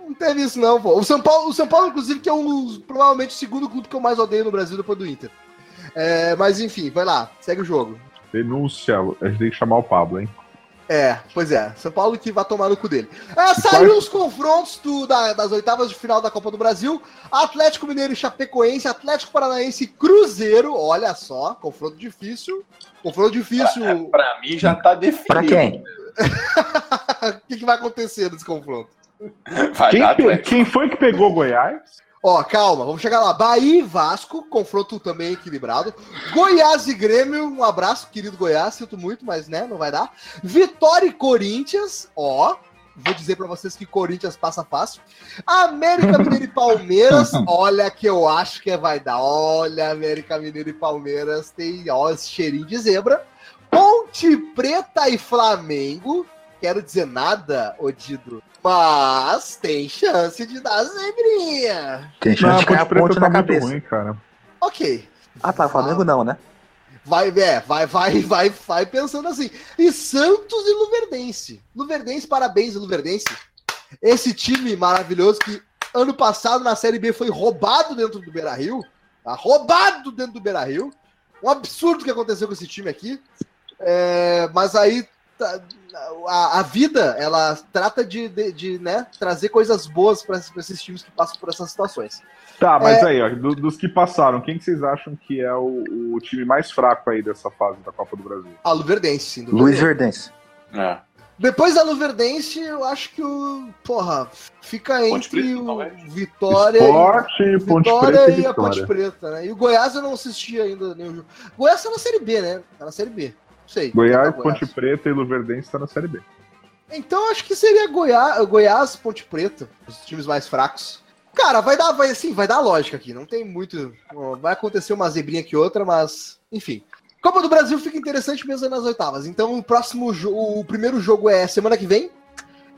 Não teve isso, não, pô. O São Paulo, o São Paulo inclusive, que é um, provavelmente o segundo clube que eu mais odeio no Brasil depois do Inter. É, mas enfim, vai lá, segue o jogo. Denúncia, a gente tem que chamar o Pablo, hein? É, pois é. São Paulo que vai tomar no cu dele. É, saiu os confrontos do- da- das oitavas de final da Copa do Brasil. Atlético Mineiro e Chapecoense, Atlético Paranaense e Cruzeiro. Olha só, confronto difícil. Confronto difícil. Pra mim já tá definido. Pra quem? O que, que vai acontecer nesse confronto? Vai Quem, quem foi que pegou Goiás? Ó, calma, vamos chegar lá. Bahia e Vasco, confronto também equilibrado. Goiás e Grêmio, um abraço, querido Goiás, sinto muito, mas né, não vai dar. Vitória e Corinthians, ó. Vou dizer pra vocês que Corinthians passa fácil. América Mineiro e Palmeiras, olha que eu acho que vai dar. Olha, América Mineiro e Palmeiras tem ó, esse cheirinho de zebra. Ponte Preta e Flamengo, quero dizer nada, Odido. Mas tem chance de dar zebrinha. Tem chance de cair a Ponte tá na muito cabeça. ruim, cara. Ok. Ah, tá. Flamengo não, né? Vai, é, vai, vai, vai, vai pensando assim. E Santos e Luverdense. Luverdense, parabéns, Luverdense. Esse time maravilhoso que ano passado na Série B foi roubado dentro do Beira Rio. Tá? Roubado dentro do Beira Rio. Um absurdo que aconteceu com esse time aqui. É, mas aí tá- a, a vida ela trata de, de, de, né, trazer coisas boas para esses times que passam por essas situações. Tá, mas É. aí, ó, do- dos que passaram, quem que vocês acham que é o, o time mais fraco aí dessa fase da Copa do Brasil? A Luverdense, sim. Luiz Verdense. É. Depois da Luverdense, eu acho que o. Porra, fica Ponte entre Preta, o. Vitória, Esporte, Ponte Vitória Preta e e a Ponte. Preta, né? E o Goiás eu não assisti ainda nenhum jogo. Goiás tá na Série B, né? Tá na Série B. Sei. Goiás, Tá Ponte Preta e Luverdense tá na Série B. Então acho que seria Goiás, Goiás, Ponte Preta, os times mais fracos. Cara, vai dar, vai assim, vai dar lógica aqui. Não tem muito. Vai acontecer uma zebrinha aqui outra, mas enfim. Copa do Brasil fica interessante mesmo nas oitavas. Então o próximo jogo, o primeiro jogo é semana que vem.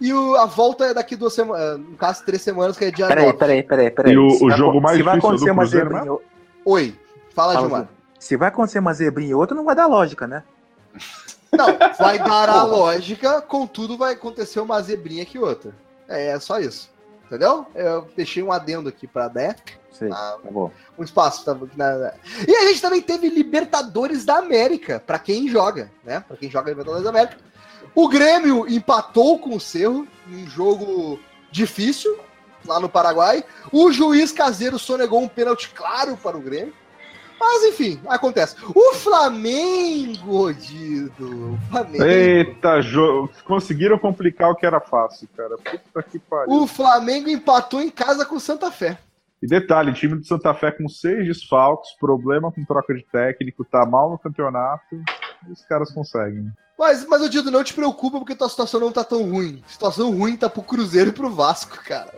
E o- a volta é daqui duas semanas, no caso, três semanas, que é dia Peraí, 9. peraí, peraí, peraí. E o- o vai jogo acon- mais se vai difícil é do acontecer uma Cruzeiro, zebrinha, Oi, fala, Fala, Gilmar. Se vai acontecer uma zebrinha e outra, não vai dar lógica, né? Não, vai dar a lógica, contudo vai acontecer uma zebrinha que outra. É, é só isso. Entendeu? Eu deixei um adendo aqui pra né? Sei, Ah, tá bom. um espaço. Tá, na- E a gente também teve Libertadores da América, pra quem joga, né? Pra quem joga Libertadores da América. O Grêmio empatou com o Cerro um jogo difícil lá no Paraguai. O juiz caseiro sonegou um pênalti claro para o Grêmio. Mas enfim, acontece. O Flamengo, Dido. O Flamengo. Eita, jogo. Conseguiram complicar o que era fácil, cara. Puta que pariu. O Flamengo empatou em casa com o Santa Fé. E detalhe, time do Santa Fé com seis desfalques, problema com troca de técnico, tá mal no campeonato, e os caras conseguem. Mas, mas o Dido, não te preocupa porque tua situação não tá tão ruim. Situação ruim tá pro Cruzeiro e pro Vasco, cara.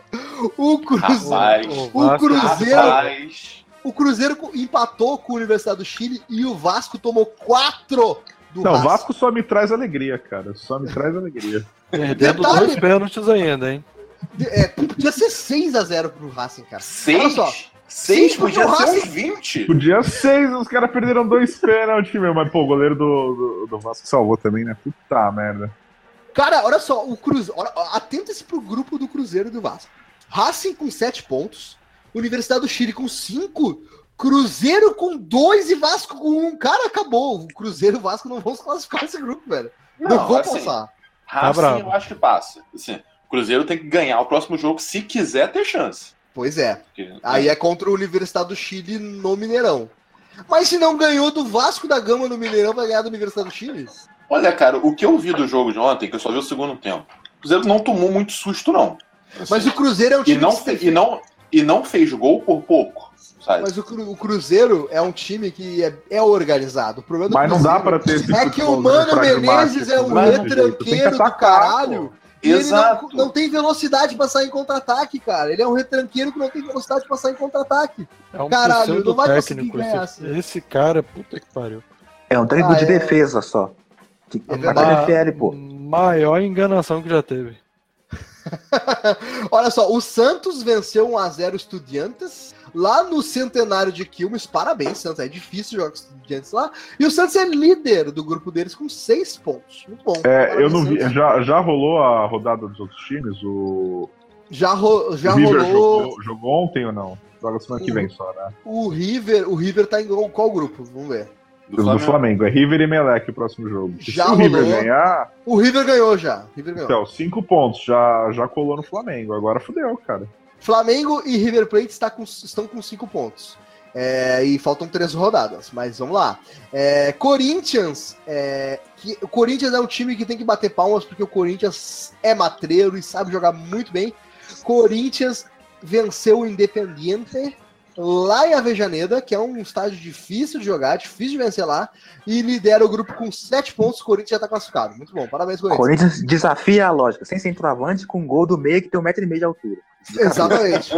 O Cruzeiro. Rapaz. O Cruzeiro, Rapaz. O Cruzeiro empatou com a Universidade do Chile e o Vasco tomou quatro do Não, o Vasco. Vasco só me traz alegria, cara. Só me traz alegria. Perdendo Detalhe- dois pênaltis ainda, hein? É, podia ser 6x0 pro Racing, cara. Olha só. Seis? Seis Sim, porque podia o ser Racing- uns 20. Podia seis, os caras perderam dois pênaltis, meu. Mas, pô, o goleiro do, do, do Vasco salvou também, né? Puta merda. Cara, olha só, o Cruzeiro. Atenta-se pro grupo do Cruzeiro e do Vasco. Racing com 7 pontos, Universidade do Chile com 5, Cruzeiro com 2 e Vasco com 1. Um. Cara, acabou. O Cruzeiro e o Vasco não vão se classificar nesse grupo, velho. Não, Não, vão assim, passar. Racing bravo. eu acho que passa. Assim, o Cruzeiro tem que ganhar o próximo jogo se quiser ter chance. Pois é. Porque, Aí é contra a Universidade do Chile no Mineirão. Mas se não ganhou do Vasco da Gama no Mineirão, vai ganhar da Universidade do Chile? Olha, cara, o que eu vi do jogo de ontem, que eu só vi o segundo tempo, o Cruzeiro não tomou muito susto, não. Mas o Cruzeiro é um E time não, que se e não, e não fez gol por pouco. Sabe? Mas o, o Cruzeiro é um time que é, é organizado. O problema do Mas não dá pra ter esse É que o futebol Mano Menezes é um retranqueiro do caralho. E ele Exato. não, não tem velocidade pra sair em contra-ataque, cara. Ele é um retranqueiro que não tem velocidade pra sair em contra-ataque. É um Caralho, não vai conseguir técnico ganhar, esse, assim. esse cara, puta que pariu. É um treino Ah, de é. defesa só. Que É verdade. a FL, pô. Maior enganação que já teve. Olha só, o Santos venceu 1x0 Estudiantes lá no centenário de Quilmes. Parabéns, Santos. É difícil jogar com Estudiantes lá. E o Santos é líder do grupo deles com 6 pontos. Muito bom. É, Parabéns, eu não vi. Já, já rolou a rodada dos outros times? O, Já, ro- já o River rolou. jogou, jogou ontem ou não? Joga semana que vem só, né? O River, o River tá em qual grupo? Vamos ver. Do Do Flamengo. É River e Melec o próximo jogo. Já Se o River rolou. ganhar, O River ganhou já. River ganhou. então, cinco pontos. Já, já colou no Flamengo. Agora fudeu, cara. Flamengo e River Plate está com- estão com 5 pontos. É, e faltam três rodadas, mas vamos lá. É, Corinthians, é, que, o Corinthians é um time que tem que bater palmas porque o Corinthians é matreiro e sabe jogar muito bem. Corinthians venceu o Independiente lá em Avejaneda, que é um estádio difícil de jogar, difícil de vencer lá, e lidera o grupo com 7 pontos. O Corinthians já está classificado. Muito bom, parabéns, Corinthians. Corinthians desafia a lógica, sem centroavante, com gol do meio que tem um metro e meio de altura. Exatamente.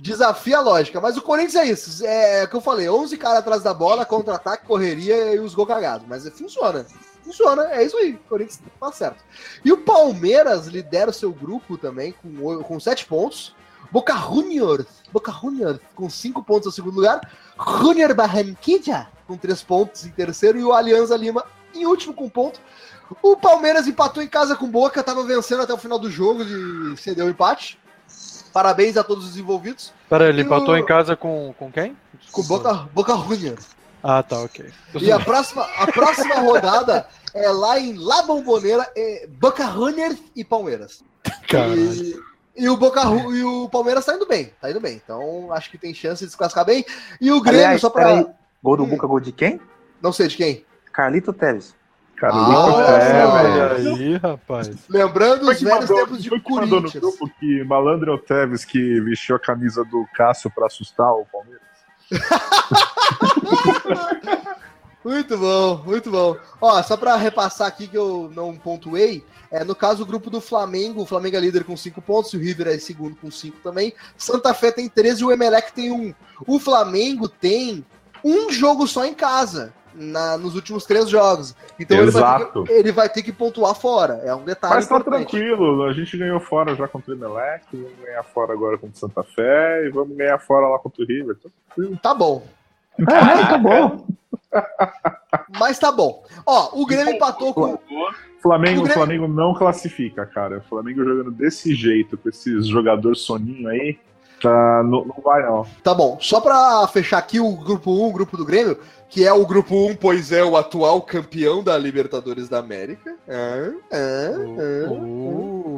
Desafia a lógica. Mas o Corinthians é isso. É o que eu falei: 11 caras atrás da bola, contra-ataque, correria e os gols cagados. Mas é- funciona. Funciona, é isso aí. O Corinthians tá certo. E o Palmeiras lidera o seu grupo também com, com 7 pontos. Boca Juniors, Boca Juniors com 5 pontos no segundo lugar. Junior Barranquilla com 3 pontos em terceiro. E o Alianza Lima em último com um ponto. O Palmeiras empatou em casa com Boca, tava vencendo até o final do jogo e cedeu o empate. Parabéns a todos os envolvidos. Pera, ele E empatou o- em casa com, com quem? Com Boca, Boca Juniors. Ah, tá, ok. E a próxima, a próxima rodada é lá em La Bombonera, é Boca Juniors e Palmeiras. Caralho. E, e o Boca Ju- e o Palmeiras tá indo bem, tá indo bem. Então acho que tem chance de se classificar bem. E o Grêmio, Aliás, só pra. Gol do Hum. Boca, gol de quem? Não sei de quem. Carlito Teves. Cara, Ah, Lucas é, olha aí, rapaz. Lembrando os velhos mandou, tempos de mandou no Corinthians. grupo que Malandro é o Tevez que vestiu a camisa do Cássio pra assustar o Palmeiras. Muito bom, muito bom. Ó, só pra repassar aqui que eu não pontuei, é, no caso o grupo do Flamengo, o Flamengo é líder com 5 pontos, o River é segundo com 5 também, Santa Fé tem 13 e o Emelec tem 1. Um. O Flamengo tem um jogo só em casa, na- nos últimos três jogos. Então ele vai, que, ele vai ter que pontuar fora, é um detalhe Mas tá importante. tranquilo, a gente ganhou fora já contra o Emelec, vamos ganhar fora agora contra o Santa Fé e vamos ganhar fora lá contra o River. Tá. Tá bom, Ah, tá bom. mas tá bom. Ó, o Grêmio empatou com... Flamengo, Flamengo não classifica, cara. O Flamengo jogando desse jeito, com esses jogadores soninho aí, tá, não, não vai não. Tá bom, só pra fechar aqui o grupo 1, o grupo do Grêmio, que é o grupo 1, pois é o atual campeão da Libertadores da América. Ah, ah, ah, Uh, uh,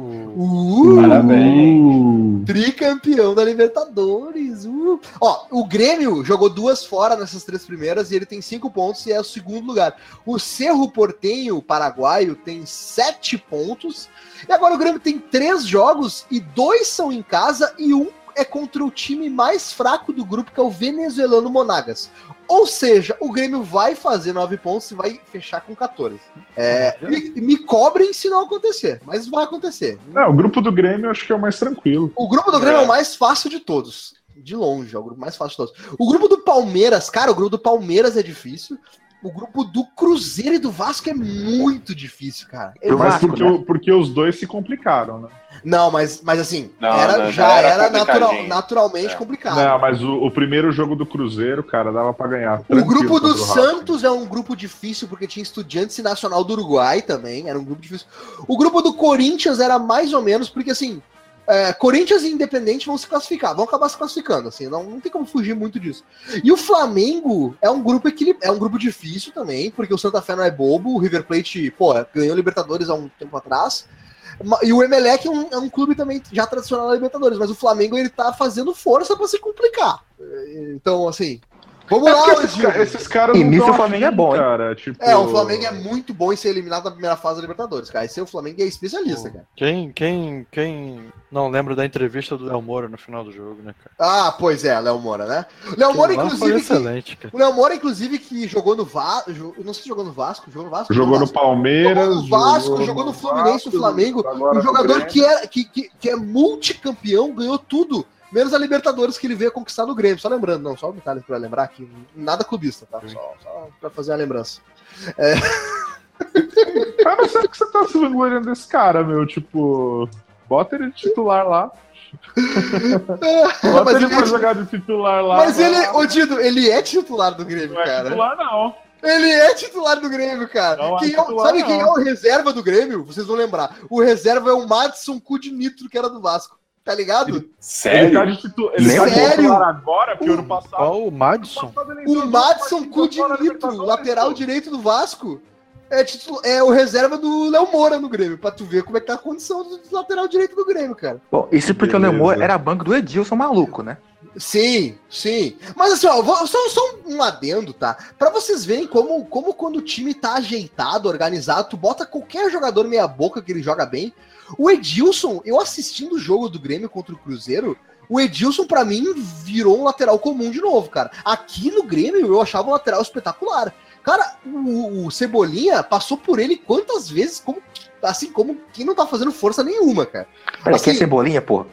Parabéns. Tricampeão da Libertadores. uh. Ó, o Grêmio jogou duas fora nessas três primeiras e ele tem cinco pontos e é o segundo lugar. O Cerro Portenho, paraguaio, tem sete pontos. E agora o Grêmio tem três jogos e dois são em casa e um é contra o time mais fraco do grupo, que é o venezuelano Monagas. Ou seja, o Grêmio vai fazer nove pontos e vai fechar com 14. É, me, me cobrem se não acontecer, mas vai acontecer. Não, o grupo do Grêmio eu acho que é o mais tranquilo. O grupo do Grêmio é. É. o mais fácil de todos. De longe, é o grupo mais fácil de todos. O grupo do Palmeiras, cara, o grupo do Palmeiras é difícil. O grupo do Cruzeiro e do Vasco é muito difícil, cara. É Mas Vasco, porque, né? porque os dois se complicaram, né? Não, mas, mas assim, Não, era, não, já já era era, natural- naturalmente É. complicado. Não, mas o, o primeiro jogo do Cruzeiro, cara, dava pra ganhar. O grupo do o. Santos é um grupo difícil porque tinha Estudiantes e Nacional do Uruguai também, era um grupo difícil. O grupo do Corinthians era mais ou menos porque assim, é, Corinthians e Independente vão se classificar, vão acabar se classificando, assim, não, não tem como fugir muito disso. E o Flamengo é um grupo equilib... é um grupo difícil também, porque o Santa Fé não é bobo, o River Plate, pô, ganhou Libertadores há um tempo atrás. E o Emelec é um, é um clube também já tradicional da Libertadores, mas o Flamengo ele tá fazendo força pra se complicar. Então, assim, Vamos É lá, esses, ca- esses caras Início o Flamengo é afim, bom, hein? cara. Tipo... É, o Flamengo é muito bom em ser eliminado na primeira fase da Libertadores, cara. Esse é o Flamengo é especialista, cara. Quem, quem, quem não lembra da entrevista do Léo Moura no final do jogo, né, cara? Ah, pois é, Léo Moura, né? Léo Moura, foi inclusive. que- excelente, cara. O Léo Moura, inclusive, que jogou no Vasco. Não sei se jogou no Vasco. Jogou no Vasco? Jogou no Vasco. Palmeiras. Jogou no Vasco, jogou no Fluminense, no Flamengo. Um jogador que é, que, que, que é multicampeão, ganhou tudo. Menos a Libertadores que ele veio conquistar no Grêmio. Só lembrando, não, só um detalhe pra lembrar aqui. Nada clubista, tá? Só, só pra fazer a lembrança. Eu não sei porque você tá se vangloriando desse cara, meu. Tipo, bota ele de titular lá. Bota mas ele ele, pra é, jogar de titular lá. mas ele, ô Dido, ele é titular do Grêmio, Não é cara. titular, não. Ele é titular do Grêmio, cara. Não é Quem é titular, sabe não. quem é o reserva do Grêmio? Vocês vão lembrar. O reserva é o Madison Cu de Nitro, que era do Vasco. Tá ligado? Ele tá Sério? de, titu... ele tá de sério? titular agora, porque O- ano passado. Ó, o Madison. O Madison Cu de Nitro, lateral direito do Vasco, é, titu- é o reserva do Léo Moura no Grêmio, pra tu ver como é que tá a condição do lateral direito do Grêmio, cara. Bom, isso porque Beleza. o Lemoa era banco do Edilson maluco, né? Sim, sim. Mas assim, ó, vou- só, só um adendo, tá? Pra vocês verem como, como quando o time tá ajeitado, organizado, tu bota qualquer jogador meia boca que ele joga bem. O Edilson, eu assistindo o jogo do Grêmio contra o Cruzeiro, o Edilson pra mim virou um lateral comum de novo, cara. Aqui no Grêmio eu achava um lateral espetacular. Cara, o, o Cebolinha passou por ele quantas vezes, como, assim como quem não tá fazendo força nenhuma, cara. Olha, Assim- quer cebolinha, pô?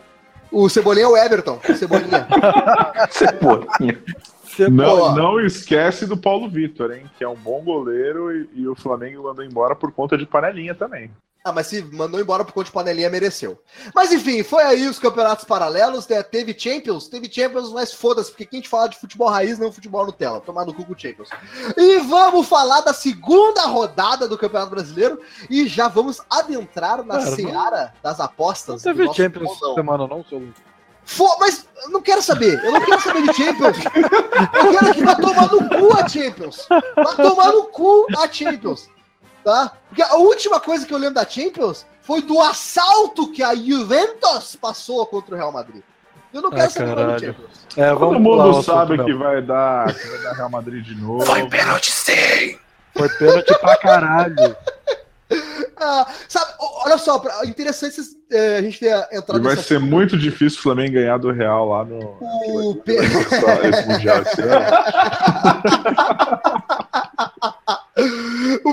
O Cebolinha é o Everton, o Cebolinha. Cebolinha. Não, não esquece do Paulo Vitor, hein? Que é um bom goleiro e, e o Flamengo mandou embora por conta de panelinha também. Ah, mas se mandou embora por conta de panelinha, mereceu. Mas enfim, foi aí os campeonatos paralelos. né? Teve Champions, teve Champions, mas foda-se, porque quem te fala de futebol raiz não é futebol Nutella. Tomar no cu com o Champions. E vamos falar da segunda rodada do Campeonato Brasileiro e já vamos adentrar na Cara, não- seara das não apostas. teve do nosso Champions bolão. semana não, seu Fo- mas não quero saber. Eu não quero saber de Champions. Eu quero que vá tomar no cu a Champions. Vai tomar no cu a Champions. Tá? Porque a última coisa que eu lembro da Champions foi do assalto que a Juventus passou contra o Real Madrid. Eu não quero Ah, saber mais do caralho. Champions. É, Todo mundo sabe que vai, dar, que vai dar Real Madrid de novo. Foi pênalti sim! Foi pênalti pra caralho. Ah, sabe, olha só, pra- interessante eh, a gente ter entrado E vai ser assunto. muito difícil o Flamengo ganhar do Real lá no O essa- esse Mundial esse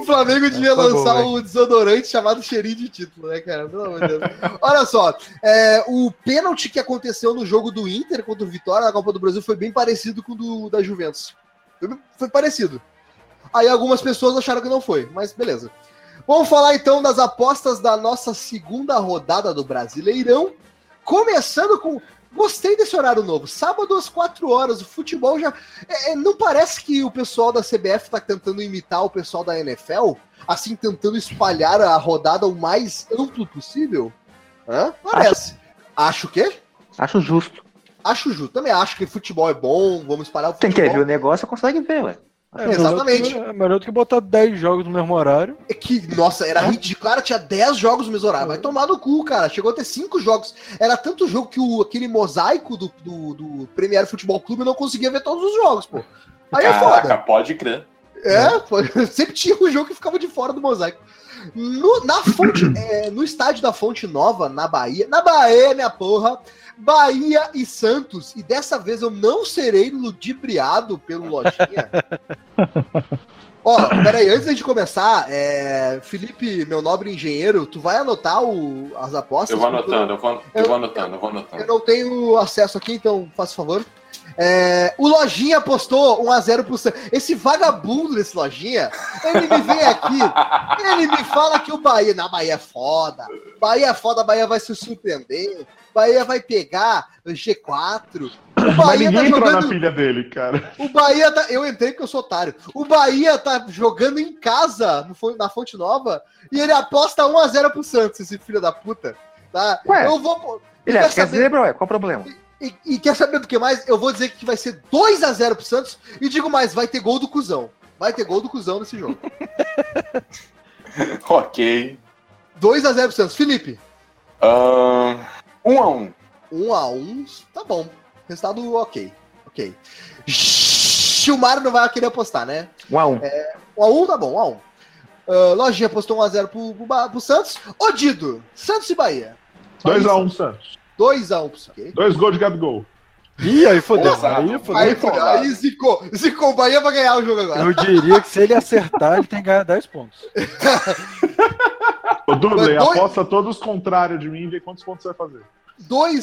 Flamengo devia tá bom, lançar velho. um desodorante chamado cheirinho de título, né, cara? Pelo amor de Deus. Olha só, é, o pênalti que aconteceu no jogo do Inter contra o Vitória na Copa do Brasil foi bem parecido com o do, da Juventus. Foi, foi parecido. Aí algumas pessoas acharam que não foi, mas beleza. Vamos falar então das apostas da nossa segunda rodada do Brasileirão. Começando com. Gostei desse horário novo. Sábado às 4 horas. O futebol já. É, é, não parece que o pessoal da CBF tá tentando imitar o pessoal da NFL? Assim, tentando espalhar a rodada o mais amplo possível? Hã? Parece. Acho o quê? Acho justo. Acho justo. Também acho que futebol é bom, vamos espalhar o Quem futebol. quer ver o negócio consegue ver, ué. É, melhor Exatamente. do que- É melhor do que botar 10 jogos no mesmo horário. É que, nossa, era ridículo. Cara, tinha 10 jogos no mesmo horário. Vai tomar no cu, cara. Chegou a ter 5 jogos. Era tanto jogo que o, aquele mosaico do, do, do Premier Futebol Clube não conseguia ver todos os jogos, pô. Aí é Caraca, foda. pode crer. É, pô, sempre tinha um jogo que ficava de fora do mosaico. No, na fonte, é, no estádio da Fonte Nova, na Bahia, na Bahia, minha porra, Bahia e Santos, e dessa vez eu não serei ludibriado pelo Lojinha. Ó, peraí, antes de começar, é, Felipe, meu nobre engenheiro, tu vai anotar o- as apostas? Eu vou anotando, eu vou, eu vou anotando, eu vou Eu anotando. não tenho acesso aqui, então faça favor. É, o Lojinha apostou 1x0 pro Santos. Esse vagabundo desse Lojinha, ele me vem aqui, ele me fala que o Bahia, na Bahia é foda, Bahia é foda, Bahia vai se surpreender, Bahia vai pegar o G4. O Mas Bahia tá ninguém entrou na jogando. pilha dele, cara. O Bahia tá. Eu entrei porque eu sou otário. O Bahia tá jogando em casa, no na Fonte Nova, e ele aposta 1x0 pro Santos, esse filho da puta. Tá? Ué, eu vou. Ele quer é, quer saber- zebra, ué, qual o problema? E, e quer saber do que mais? Eu vou dizer que vai ser 2x0 pro Santos. E digo mais, vai ter gol do Cusão. Vai ter gol do Cusão nesse jogo. Ok. 2x0 pro Santos. Felipe, Ahn, um a um. 1x1, tá bom. Resultado ok. Ok. Gilmar não vai querer apostar, né? Um a um. 1x1 tá bom, 1x1. Uh, Lojinha apostou 1x0 pro, pro, pro Santos. Ô, Dido, Santos e Bahia. 2x1 Santos. 2x1 pro Santos. Dois gols de Gabigol. Ih, aí fodeu. Nossa, Aí Aí, fodeu. fodeu, aí zicou. Zicou. O Bahia vai ganhar o jogo agora. Eu diria que se ele acertar, ele tem que ganhar 10 pontos. Ô, Dudley, dois- aposta todos os contrários de mim e vê quantos pontos você vai fazer. Dois,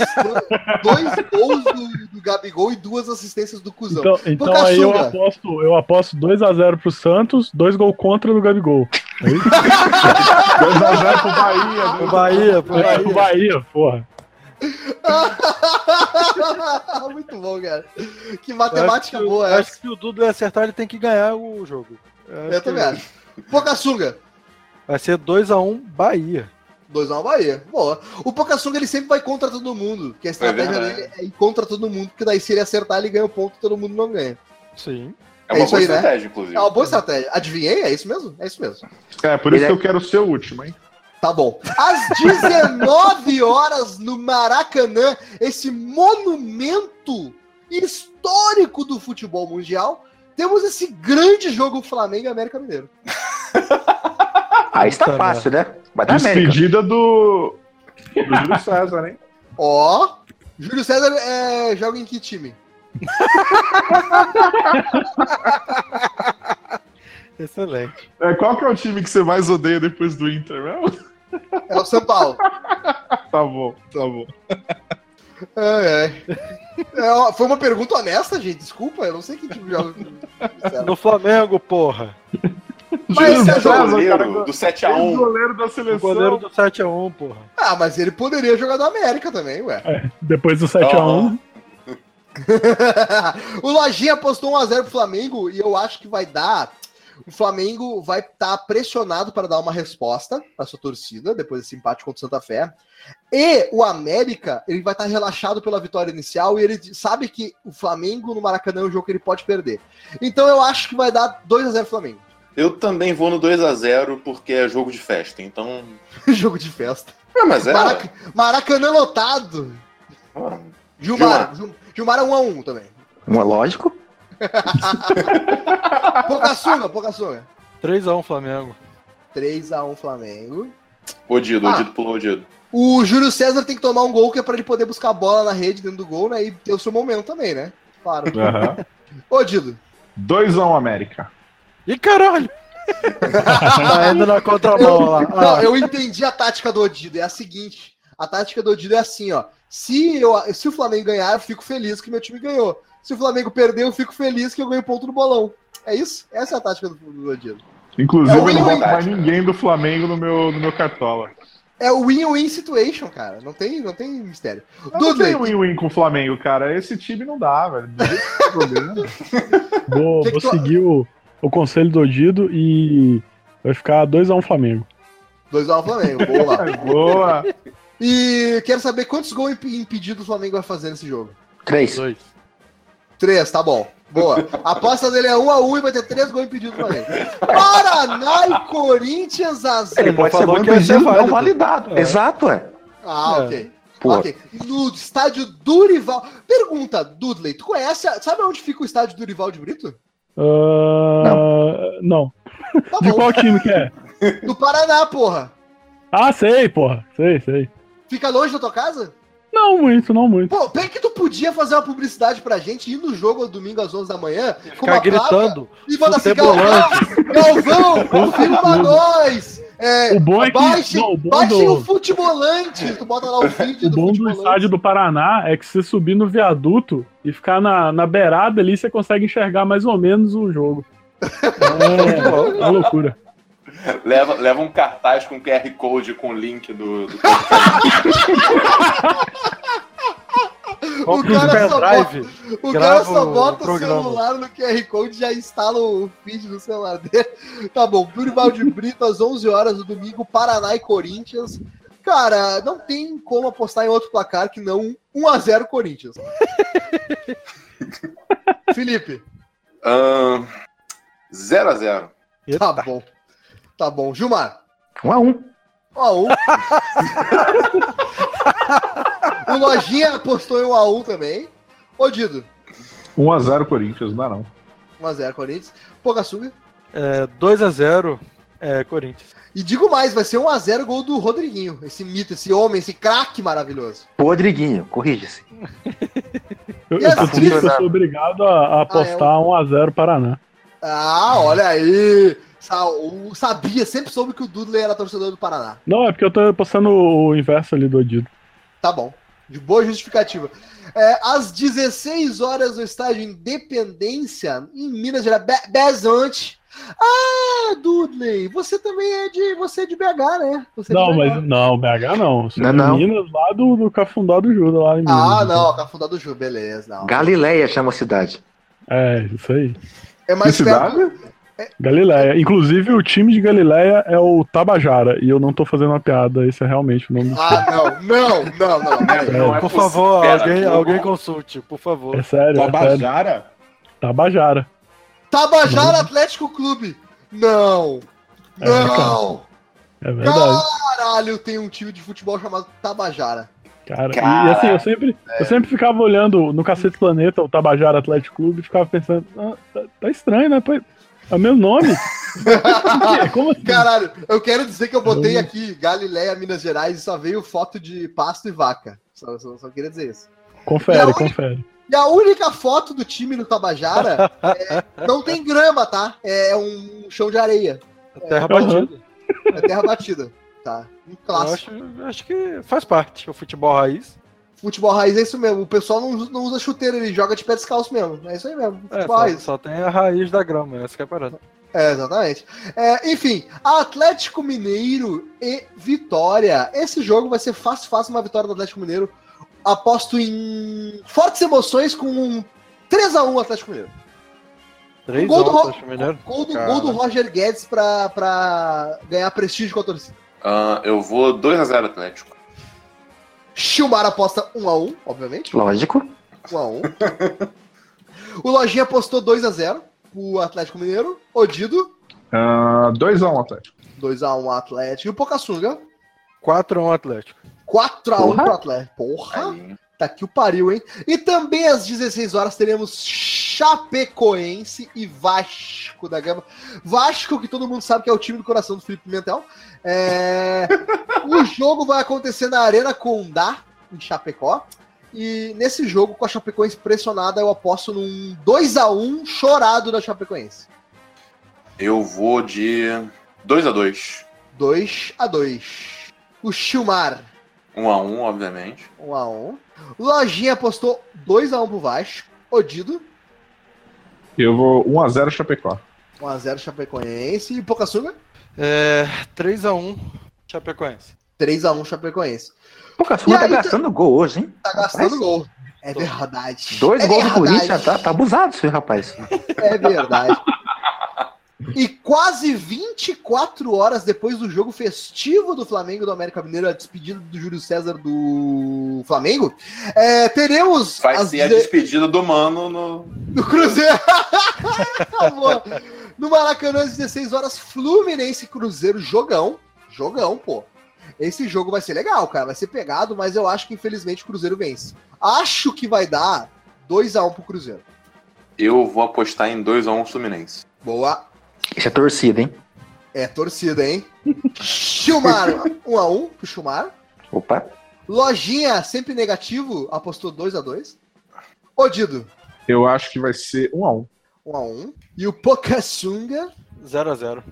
dois gols do, do Gabigol e duas assistências do Cusão. Então, então aí eu aposto, eu aposto 2x0 pro Santos, dois gols contra do Gabigol. 2x0 pro Bahia. Pro Bahia, pro É, pro Bahia. Bahia, porra. Muito bom, cara. Que matemática acho que- boa eu é Acho que se o Dudu acertar, ele tem que ganhar o jogo. Eu também acho. Pocassunga. Vai ser 2x1 Bahia. 2x1 Bahia. Boa. O Pocassunga ele sempre vai contra todo mundo. Que a estratégia verdade. dele é ir contra todo mundo, porque daí se ele acertar, ele ganha o ponto e todo mundo não ganha. Sim. É É uma isso boa aí, né? estratégia, inclusive. É uma boa estratégia. Adivinhei? É isso mesmo? É isso mesmo. É, por isso Ele que é- eu quero ser o último, hein? Tá bom. Às 19 horas no Maracanã, esse monumento histórico do futebol mundial, temos esse grande jogo Flamengo e América Mineiro. Aí está fácil, né? Vai dar América. Despedida do. Do Júlio César, hein? Ó, Júlio César é, joga em que time? Excelente. É, qual que é o time que você mais odeia depois do Inter, mesmo? É o São Paulo. Tá bom, tá bom. É, ó, foi uma pergunta honesta, gente. Desculpa, eu não sei que time joga. No Flamengo, porra. Mas esse é César, goleiro cara, do o 7x1. goleiro da O seleção. goleiro do 7x1, porra. Ah, mas ele poderia jogar do América também, ué. Depois do 7x1. o Lojinha apostou 1x0 pro Flamengo e eu acho que vai dar. O Flamengo vai estar pressionado para dar uma resposta para sua torcida depois desse empate contra o Santa Fé. E o América, ele vai estar relaxado pela vitória inicial e ele sabe que o Flamengo no Maracanã é um jogo que ele pode perder. Então eu acho que vai dar 2x0 Flamengo. Eu também vou no 2x0 porque é jogo de festa. Então. jogo de festa. É, mas é. Maraca- Maracanã lotado. Gilmar, Gil- Gilmar é 1x1 também. Um é lógico. Pocassunga, Pocassunga. 3x1 Flamengo. 3x1 Flamengo. Odido, Ah. Odido pulou Odido. O Júlio César tem que tomar um gol que é pra ele poder buscar a bola na rede dentro do gol, né? E ter o seu momento também, né? Claro. Aham. Ô, Dido. 2x1 América. Ih, caralho! tá indo na contramão lá. Não, Ah, eu entendi a tática do Odido. É a seguinte: a tática do Odido é assim, ó. Se, eu, se o Flamengo ganhar, eu fico feliz que meu time ganhou. Se o Flamengo perder, eu fico feliz que eu ganhei ponto no bolão. É isso? Essa é a tática do, do Odido. Inclusive, É eu não boto mais ninguém do Flamengo no meu, no meu cartola. É o win-win situation, cara. Não tem, não tem mistério. Eu não tenho win-win com o Flamengo, cara. Esse time não dá, velho. Que tá jogando. Vou, Que que vou tu- seguir o, o conselho do Odido e vai ficar 2x1 Flamengo. 2x1 Flamengo. Boa. Boa. E quero saber quantos gols imp- impedidos o Flamengo vai fazer nesse jogo. Três. dois. Três, tá bom. Boa. A aposta dele é 1 a 1 e vai ter três gols impedidos pra ele. Paraná e Corinthians a Ele zero. pode ser falou bom que ia ser impedido, não válido. validado. É. Exato, é. Ah, É. ok. Pô. Ok. No estádio Durival. Pergunta, Dudley, tu conhece? a- Sabe onde fica o estádio Durival de Brito? Ah, não. Tá De bom. qual time que é? Do Paraná, porra. Ah, sei, porra. Sei, sei. Fica longe da tua casa? Não muito, não muito. Pô, bem que tu podia fazer uma publicidade pra gente ir no jogo domingo às 11 da manhã com Ficar uma placa gritando. e mandar assim, Galvão. Galvão, confirma nós! É, O bom é que- baixem, não, o bom do- o futebolante. Tu bota lá o vídeo O do bom do estádio do Paraná é que você subir no viaduto e ficar na, na beirada ali, você consegue enxergar mais ou menos o jogo. É, é uma loucura. Leva, leva um cartaz com QR Code com o link do. do... O cara só pendrive. O cara só o bota o programa. celular no QR Code e já instala o feed no celular dele. Tá bom, Durival de Brito às 11 horas do domingo, Paraná e Corinthians. Cara, não tem como apostar em outro placar que não 1x0 Corinthians. Felipe, Ahn, 0x0. tá bom. Tá bom. Gilmar, Um a um. ó, um. o Lojinha apostou em 1x1 também. Ô, Dido, 1x0 Corinthians, não dá não. 1x0 Corinthians. Pocassuga. É, 2x0 é, Corinthians. E digo mais, vai ser 1x0 gol do Rodriguinho. Esse mito, esse homem, esse craque maravilhoso. Rodriguinho, corrija-se. Eu, eu, tô triste, eu sou obrigado a, a apostar 1x0 Paraná. Ah, olha aí. O- Sabia, sempre soube que o Dudley era torcedor do Paraná. Não, é porque eu tô apostando o inverso ali do Odido. Tá bom. De boa justificativa. É, às 16 horas no estádio Independência, em Minas Gerais, Be Bezante. Ah, Dudley, você também é de. Você é de BH, né? Você é Não, BH. mas não, BH não. Sou Não, de não. Minas, lá do, do Cafundó do Judas, lá em Minas. Ah, não, Cafundó do Ju, beleza. Não. Galileia chama a cidade. É, isso aí. É mais perto. cidade? Galileia. Inclusive, o time de Galileia é o Tabajara. E eu não tô fazendo uma piada, esse é realmente o nome do time. Ah, não, não, não, não. peraí. Não é por possível. favor, Pera, alguém, alguém consulte, por favor. É sério, é sério. Tabajara? Tabajara. Atlético Clube. Não. É, cara. Não. É verdade. Caralho, tem um time de futebol chamado Tabajara. Cara, e assim, eu sempre, eu sempre ficava olhando no Cacete Planeta, o Tabajara Atlético Clube, e ficava pensando, ah, tá, tá estranho, né? É o meu nome. Como assim? Caralho, eu quero dizer que eu botei aqui Galileia, Minas Gerais e só veio foto de pasto e vaca. Só, só, só queria dizer isso. Confere, confere. E a única foto do time no Tabajara é- não tem grama, tá? É um chão de areia. Terra Aham. batida. É terra batida. Tá. Um clássico. acho, acho que faz parte. O futebol raiz. Futebol raiz é isso mesmo. O pessoal não, usa- não usa chuteira, ele joga de pé descalço mesmo. É isso aí mesmo. É, só, raiz. só tem a raiz da grama, essa que é a parada. É, exatamente. É, enfim, Atlético Mineiro e Vitória. Esse jogo vai ser fácil, fácil uma vitória do Atlético Mineiro. Aposto em fortes emoções com um 3x1 Atlético Mineiro. 3 Gol do Ro- Atlético Mineiro. Gol do, gol do Roger Guedes pra, pra ganhar prestígio com a torcida. Ah, eu vou 2x0 Atlético. Chilmar aposta 1x1, obviamente. Lógico. 1x1. o Lojinha apostou 2x0 pro Atlético Mineiro. Odido, Ah, 2x1 Atlético. 2x1 Atlético. E o Pocassunga, 4x1 Atlético. 4x1 Porra. pro Atlético. Porra! Aí. Tá que o pariu, hein? E também às 16 horas teremos Chapecoense e Vasco da Gama. Vasco, que todo mundo sabe que é o time do coração do Felipe Pimentel. É, o jogo vai acontecer na Arena Condá, em Chapecó. E nesse jogo, com a Chapecoense pressionada, eu aposto num 2x1 chorado da Chapecoense. Eu vou de 2x2. 2x2. O Chilmar, 1x1, obviamente. 1x1. Lojinha apostou 2x1 pro Vasco. Odido. Eu vou 1x0 Chapecó. 1x0 Chapecoense. E Pocassuga? É, 3x1 Chapecoense. 3x1 Chapecoense. E tá aí, gastando gol hoje, hein? Tá gastando gol. É verdade. Dois é gols do verdade. Corinthians, tá, tá abusado isso aí, rapaz. É verdade. E quase 24 horas depois do jogo festivo do Flamengo do América Mineiro, a despedida do Júlio César do Flamengo, é, teremos Vai as ser a de- despedida do mano no. do Cruzeiro. No Maracanã, às 16 horas, Fluminense Cruzeiro, jogão. Jogão, pô. Esse jogo vai ser legal, cara. Vai ser pegado, mas eu acho que infelizmente o Cruzeiro vence. Acho que vai dar 2x1 pro Cruzeiro. Eu vou apostar em 2x1 Fluminense. Boa. Isso é torcida, hein? É torcida, hein? Chumar, 1x1 pro Chumar. Opa. Lojinha, sempre negativo, apostou 2x2. Odido, Eu acho que vai ser 1x1. 1x1. E o Pocassunga. 0x0.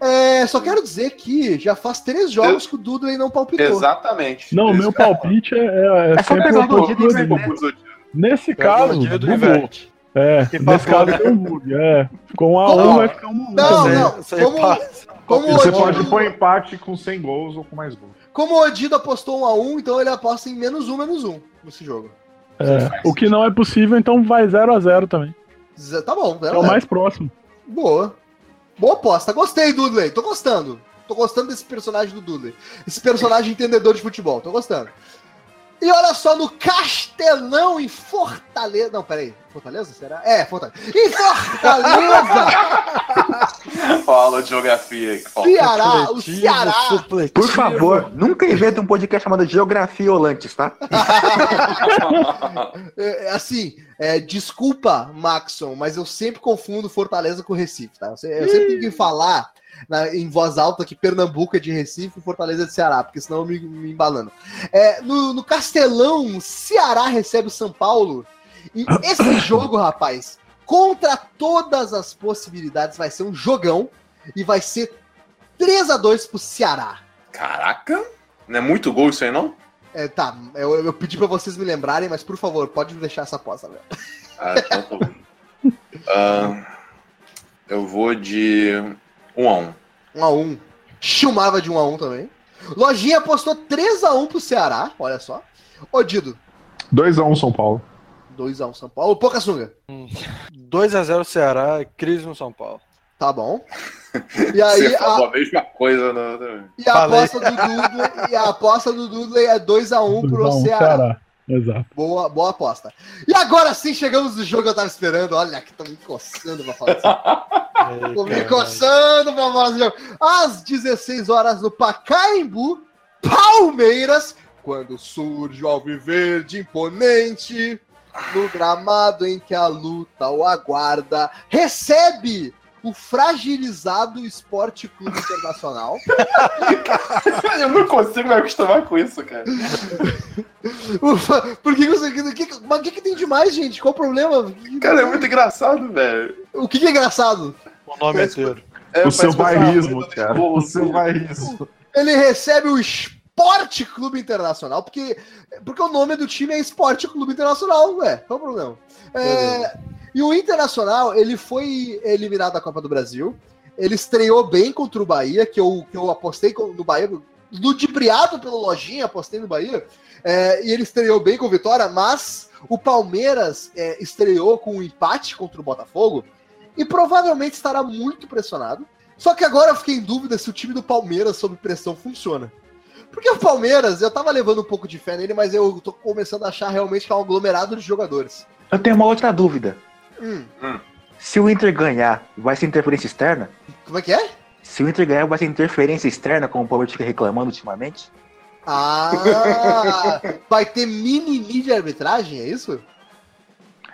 É, só quero dizer que já faz três jogos que o Dudley não palpitou. Exatamente. Não, o Isso meu eu palpite é, é, É só sempre pegar o e. Edu. Nesse caso, bugou. É, Que nesse caso tem um bug. É, com um a Como? um vai ficar um a um Não, também. não. Como-. Como o, Você Odido, pode pôr empate com 100 gols ou com mais gols. como o Odido apostou 1x1, então ele aposta em menos um, menos um nesse jogo. É, o que não é possível, então vai 0 a 0 também. Z- Tá bom, É zero, o mais próximo. Boa. Boa aposta. Gostei, Dudley. Tô gostando. Tô gostando desse personagem do Dudley. Esse personagem entendedor de futebol. Tô gostando. E olha só, no Castelão, em Fortaleza. Não, peraí. Fortaleza? Será? É, Fortaleza. Em Fortaleza! Fala de geografia. que falta. Ceará, o Ceará. supletivo. Por favor, nunca inventa um podcast chamado Geografia Olantes, tá? É, assim, é, desculpa, Maxon, mas eu sempre confundo Fortaleza com Recife, tá? Eu sempre tenho que falar na- em voz alta que Pernambuco é de Recife e Fortaleza é de Ceará, porque senão eu me, me embalando. É, no, no Castelão, Ceará recebe o São Paulo. E esse jogo, rapaz, contra todas as possibilidades, vai ser um jogão e vai ser 3 a 2 pro Ceará. Caraca, não é muito gol isso aí, não? É, tá, eu, eu pedi pra vocês me lembrarem, mas por favor, pode deixar essa aposta, velho. Ah, então tá bom. Ah, eu vou de 1 a 1 1 a 1 Chumava de 1 a 1 também. Lojinha apostou 3 a 1 pro Ceará, olha só. Odido, 2x1 São Paulo. 2 a 1 São Paulo. Pouca sunga. 2x0 Ceará, crise no São Paulo. Tá bom. E aí, Você falou a, a mesma coisa. No... e a aposta do Dudley, e a aposta do Dudley é 2 a 1 pro a um, Ceará. Exato. Boa, boa aposta. E agora sim chegamos no jogo que eu tava esperando. Olha, que tô me coçando pra falar disso. Tô me coçando pra falar jogo. Às 16 horas no Pacaembu, Palmeiras, quando surge o Alviverde imponente, no gramado em que a luta o aguarda, recebe o fragilizado Esporte Clube Internacional. Eu não consigo me acostumar com isso, cara. Ufa, Por que você. que- que- Mas o que, que tem demais, gente? Qual o problema? Cara, é muito engraçado, velho. O que, que é engraçado? O nome Parece- inteiro. É, o seu bairrismo, de cara. O seu bairrismo. Ele recebe o Esporte Clube Internacional, porque, porque o nome do time é Esporte Clube Internacional, ué. Qual o problema? É, e o Internacional, ele foi eliminado da Copa do Brasil. Ele estreou bem contra o Bahia, que eu, que eu apostei no Bahia, ludibriado pelo Lojinha, apostei no Bahia. É, e ele estreou bem com vitória, mas o Palmeiras é, estreou com um empate contra o Botafogo e provavelmente estará muito pressionado. Só que agora eu fiquei em dúvida se o time do Palmeiras sob pressão funciona. Porque o Palmeiras, eu tava levando um pouco de fé nele, mas eu tô começando a achar realmente que é um aglomerado de jogadores. Eu tenho uma outra dúvida. Hum, Se o Inter ganhar, vai ser interferência externa? como é que é? Se o Inter ganhar, vai ser interferência externa, como o Palmeiras fica reclamando ultimamente? Ah, vai ter mimimi de arbitragem, é isso?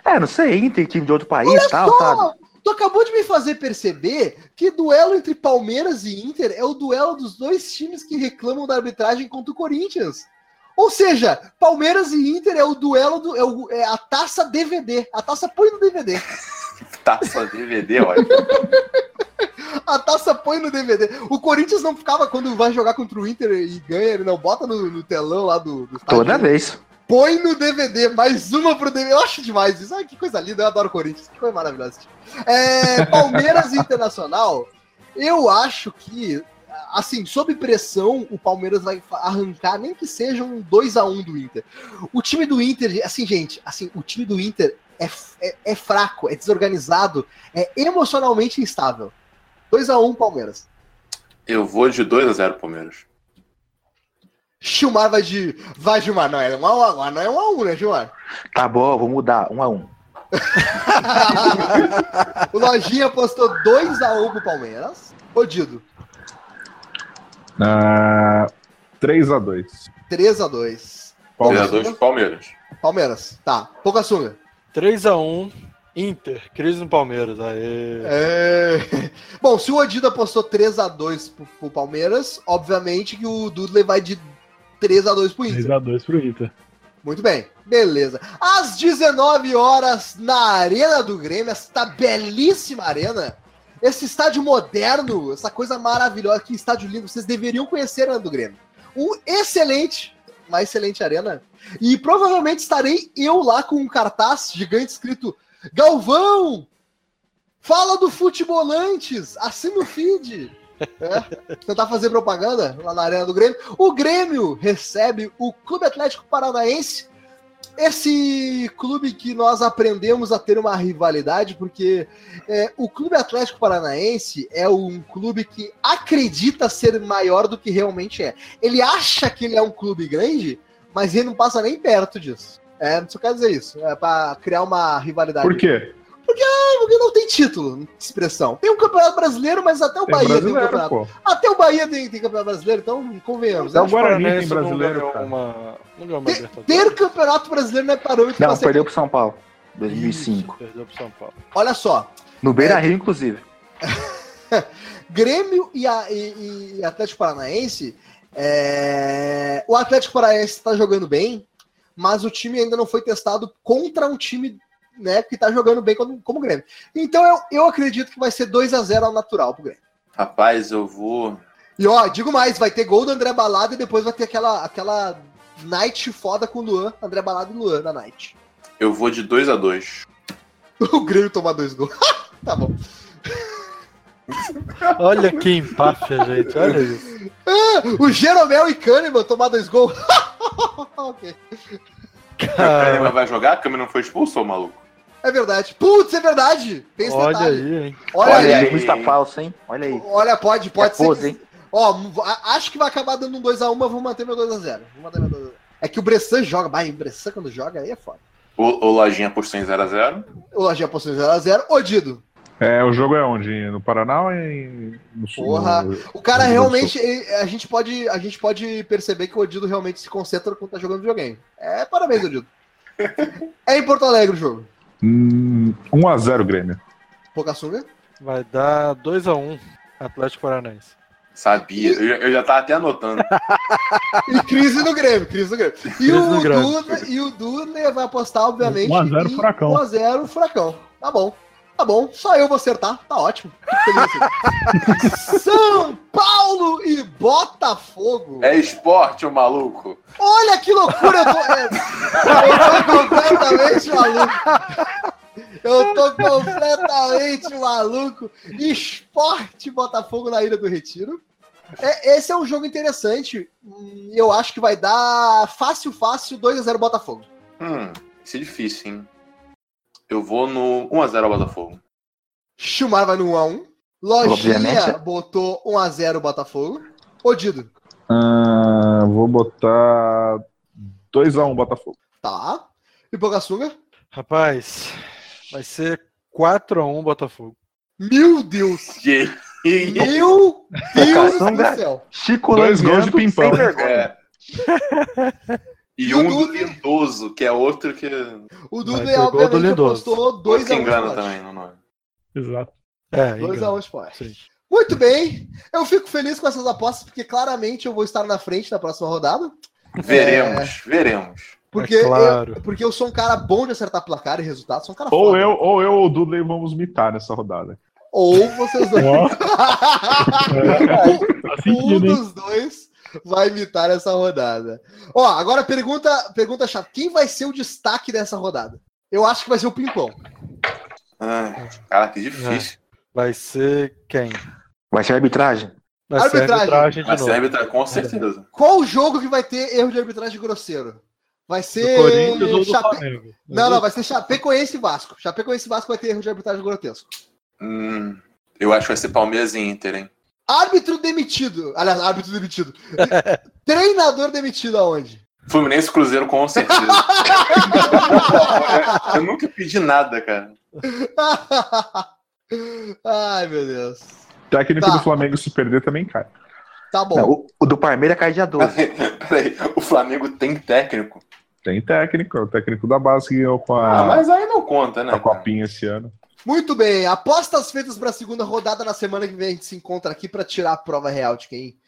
É, não sei, Inter, time de outro país e tal, sabe? Tu acabou de me fazer perceber que duelo entre Palmeiras e Inter é o duelo dos dois times que reclamam da arbitragem contra o Corinthians. Ou seja, Palmeiras e Inter é o duelo do. É, o- é a taça DVD. A taça põe no DVD. Taça DVD, olha. A taça põe no DVD. O Corinthians não ficava quando vai jogar contra o Inter e ganha, ele não bota no, no telão lá do, do estádio. Toda vez. Põe no DVD, mais uma pro DVD. Eu acho demais isso. Ai, que coisa linda, eu adoro o Corinthians. Que coisa maravilhosa. É, Palmeiras e Internacional, eu acho que, assim, sob pressão, o Palmeiras vai arrancar, nem que seja um 2 a 1 do Inter. O time do Inter, assim, gente, assim, o time do Inter é, é, é fraco, é desorganizado, é emocionalmente instável. 2 a 1 Palmeiras. Eu vou de 2 a 0 Palmeiras. Gilmar vai de. Vai, Gilmar, não é 1 a 1 não é 1 a 1 né, Gilmar? Tá bom, vou mudar. Um a um. o Lojinha apostou 2x1 pro Palmeiras. Odido, Ah, 3x2. 3x2. 3 a 2 Palmeiras. Palmeiras, tá. Pouca sunga. 3x1, Inter, crise no Palmeiras. Aê. É... Bom, se o Odido apostou 3x2 pro, pro Palmeiras, obviamente que o Dudley vai de 3x2 pro Inter. 3x2 pro Inter. Muito bem, beleza. Às 19 horas, na Arena do Grêmio, esta belíssima arena, esse estádio moderno, essa coisa maravilhosa, que estádio lindo, vocês deveriam conhecer a Arena do Grêmio. Um excelente, uma excelente arena. E provavelmente estarei eu lá com um cartaz gigante escrito Galvão! Fala do Futebolantes! Assina o feed! É, tentar fazer propaganda lá na Arena do Grêmio. O Grêmio recebe o Clube Atlético Paranaense. Esse clube que nós aprendemos a ter uma rivalidade, porque é, o Clube Atlético Paranaense é um clube que acredita ser maior do que realmente é. Ele acha que ele é um clube grande, mas ele não passa nem perto disso. É, só quer dizer isso. É para criar uma rivalidade. Por quê? Porque não tem título de expressão. Tem um campeonato brasileiro, mas até o Tem Bahia tem um campeonato. pô. Até o Bahia tem, tem campeonato brasileiro, então convenhamos. É o? Guarani tem não brasileiro, cara. uma, não ganhou uma Ter, ter campeonato brasileiro não é parâmetro Não, perdeu pro São Paulo. 2005. Isso, Perdeu pro São Paulo. Olha só, No Beira Rio, inclusive. Grêmio e, a- e- e Atlético Paranaense. é, O Atlético Paranaense está jogando bem, mas o time ainda não foi testado contra um time né, que está jogando bem como, como o Grêmio. Então eu, eu acredito que vai ser 2 a 0 ao natural pro Grêmio. Rapaz, eu vou. E ó, digo mais, vai ter gol do André Balada e depois vai ter aquela, aquela night foda com o Luan, André Balada e Luan na night. Eu vou de 2 a 2 O Grêmio tomar dois gols. tá bom. Olha que empáfia, gente. Olha isso. O Jeromel e Kahneman tomar dois gols. ok. O Kahneman vai jogar? A câmera não foi expulso, ô maluco? É verdade. Putz, é verdade. Tem esse olha detalhe. aí, hein? Olha, Olha, aí. Muita falsa, hein? Olha aí. Olha, pode, pode é ser. pose, que- hein? Ó, acho que vai acabar dando um 2x1, mas vou manter meu 2x0. Vou manter meu 2x0. É que o Bressan joga. Bah, o Bressan quando joga aí é foda. O, o Lojinha postou em 0x0. O Lojinha postou 0x0. Ô, Dido, É, o jogo é onde? No Paraná ou em... no sul? Porra. No- o cara No realmente. ele- A gente, pode, a gente pode perceber que o Odido realmente se concentra quando tá jogando videogame. É, parabéns, Odido. é em Porto Alegre o jogo. Hum, 1x0 Grêmio. Pocassunga. Vai dar 2x1 Atlético Paranaense. Sabia. Eu, já- eu já tava até anotando. E crise no Grêmio, crise no Grêmio. E Crise o, Grêmio. Duda, e o Duda vai apostar, obviamente. 1 a 0 em Furacão. 1x0 Furacão. Tá bom. Tá bom. Só eu vou acertar. Tá ótimo. São Paulo e Botafogo. É esporte, ô maluco. Olha que loucura! Eu tô, é, eu tô completamente maluco. Eu tô completamente maluco. Esporte Botafogo na Ilha do Retiro. É, esse é um jogo interessante. Eu acho que vai dar fácil, fácil 2x0 Botafogo. Hum, isso é difícil, hein? Eu vou no 1x0 ao Botafogo. Chumar vai no 1x1. Lojinha Obviamente. botou 1x0 Botafogo. Odido. Ah, vou botar 2x1 Botafogo. Tá. E Bogaçunga? Rapaz, vai ser 4x1 Botafogo. Meu Deus! Que Meu Deus do céu! Chico Dois gols de pimpão. sem vergonha. É. E E o um do Duda? Lindoso, que é outro que. O Duda, ter gol do apostou Dois 2x1 que engana também no nome. Exato. É, 2x1 engano. Sport. Sim. Muito bem. Eu fico feliz com essas apostas, porque claramente eu vou estar na frente na próxima rodada. Veremos, veremos. Porque, É claro. eu, porque eu sou um cara bom de acertar placar e resultados. Sou um cara Ou foda. eu, ou eu ou o Dudley vamos mitar nessa rodada. Ou vocês dois. Ó, faz um dos dois vai imitar essa rodada. Ó, agora pergunta, pergunta chata. Quem vai ser o destaque dessa rodada? Eu acho que vai ser o Pimpão. Ai, cara, que difícil. Vai ser quem? Vai ser arbitragem? Vai ser Arbitragem. arbitragem de Mas novo. serve com certeza. Qual o jogo que vai ter erro de arbitragem grosseiro? Vai Do ser. Corinthians ou do Chape- Flamengo? Não, não, vai ser Chapecoense e Vasco. Chapecoense e Vasco vai ter erro de arbitragem grotesco. Hum, eu acho que vai ser Palmeiras e Inter, hein? Árbitro demitido. Aliás, árbitro demitido. Treinador demitido aonde? Fluminense Cruzeiro, com certeza. eu nunca pedi nada, cara. Ai, meu Deus. Técnico Tá. do Flamengo se perder também cai. Tá bom. Não, o, o do Parmeira cai dia 12. Peraí, o Flamengo tem técnico. Tem técnico, é o técnico da base que ganhou com Ah, a, mas aí não conta, né? a copinha esse ano. Muito bem. Apostas feitas para a segunda rodada na semana que vem a gente se encontra aqui para tirar a prova real de quem,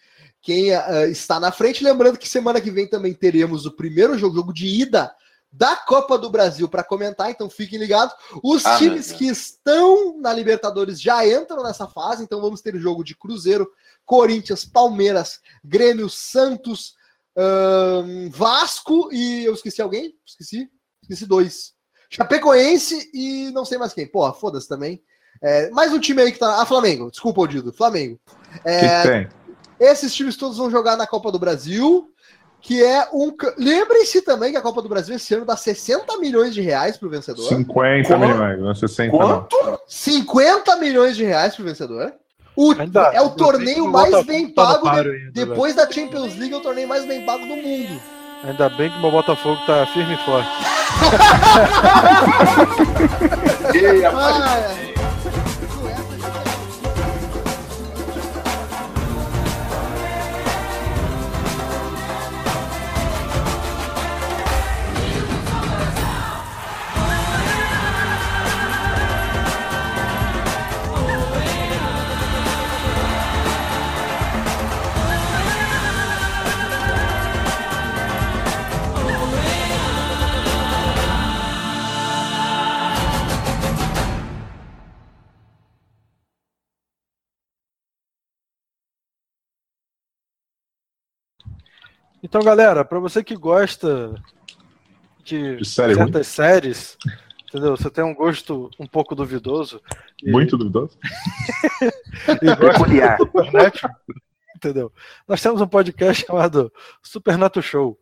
quem ah, está na frente. Lembrando que semana que vem também teremos o primeiro jogo, jogo de ida da Copa do Brasil para comentar, então fiquem ligados. Os Ah, times que estão na Libertadores já entram nessa fase, então vamos ter jogo de Cruzeiro, Corinthians, Palmeiras, Grêmio, Santos, ahn, Vasco e eu esqueci alguém? Esqueci? Esqueci dois. Chapecoense e não sei mais quem. Porra, foda-se também. É, mais um time aí que tá. Ah, Flamengo. Desculpa, Odido. Flamengo. É, que tem? esses times todos vão jogar na Copa do Brasil, que é um. Lembrem-se também que a Copa do Brasil esse ano dá 60 milhões de reais pro vencedor. 50 Quanto? milhões, não é 60 não. Quanto? 50 milhões de reais pro vencedor. O, Ainda- é o torneio mais bem pago. de- ainda, depois da Champions League, é o torneio mais bem pago do mundo. Ainda bem que o meu Botafogo tá firme e forte. Ei, Ah, rapaz. é. Então, galera, pra você que gosta de, De série ruim. certas séries, entendeu? Você tem um gosto um pouco duvidoso. e- Muito duvidoso. e gosta Peculiar. de Supernatural, entendeu? Nós temos um podcast chamado Supernato Show.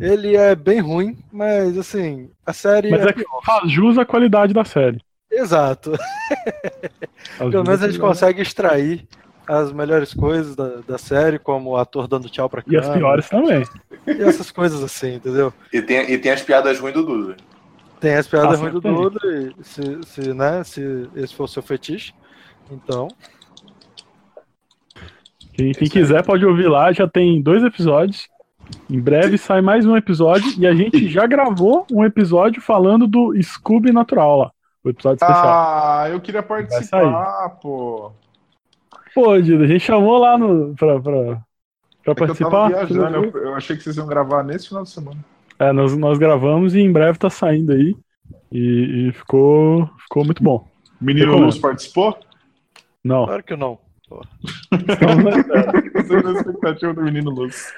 Ele é bem ruim, mas assim, a série Mas é é que faz jus à qualidade da série. Exato. Pelo menos a gente consegue extrair as melhores coisas da, da série, como o ator dando tchau pra E as câmera, piores também. E essas coisas assim, entendeu? E tem, e tem as piadas ruins do Dudu. Tem as piadas Ah, ruins do. Duda, e se, se, né, se esse for o seu fetiche. Então, Quem, quem quiser pode ouvir lá, já tem dois episódios. Em breve sai mais um episódio e a gente já gravou um episódio falando do Scooby Natural lá. O episódio especial. Ah, eu queria participar, pô. Pô, Dido, a gente chamou lá no, pra, pra, pra É eu participar. tava viajando, eu, eu achei que vocês iam gravar nesse final de semana. É, nós, nós gravamos e em breve tá saindo aí. E, e ficou, ficou muito bom. Menino Recomendo. Luz participou? Não, claro que não. estamos na expectativa do Menino Luz.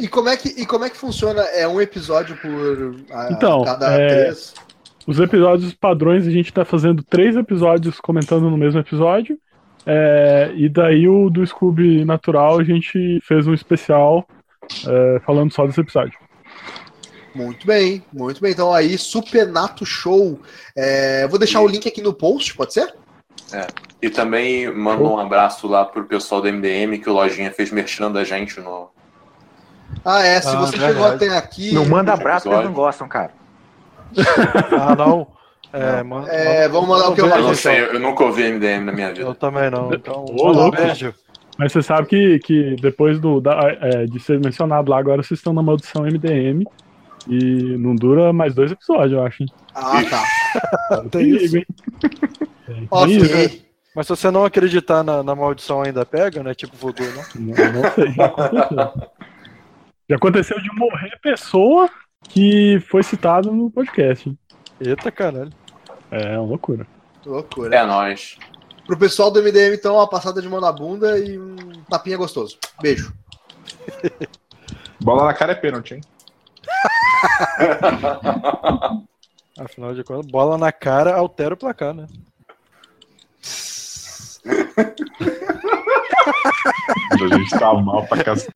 E, e como é que, e como é que funciona? É um episódio por a, Então, cada é- três? Os episódios padrões, a gente tá fazendo três episódios comentando no mesmo episódio. É, e daí o do Scooby Natural a gente fez um especial é, falando só desse episódio. Muito bem, muito bem. Então aí, Supernato Show. É, vou deixar o link aqui no post, pode ser? E também manda um abraço lá pro pessoal do MDM, que o Lojinha fez merchan da gente no. Ah, é. Se Ah, você verdade. chegou até aqui. Não manda abraço, eles não gostam, cara. Ah, não. É, manda- É, vamos mandar o que eu Eu não sei, eu nunca ouvi MDM na minha Eu vida. também não. Então, Ô, um louco. beijo. Mas você sabe que, que depois do, da- é, de ser mencionado lá, agora vocês estão na maldição MDM. E não dura mais dois episódios, eu acho. Hein? Ah, tá. Tem isso. hein? Tem isso. Ok. Mas se você não acreditar na, na maldição ainda pega, né? Tipo voodoo, né? Não, não sei, já aconteceu. Já aconteceu de morrer pessoa que foi citada no podcast. Eita caralho. É uma loucura. Loucura. É nóis. Pro pessoal do MDM, então, uma passada de mão na bunda e um tapinha gostoso. Beijo. Bola na cara é pênalti, hein? Afinal de contas, bola na cara altera o placar, né? A gente tá mal pra casa.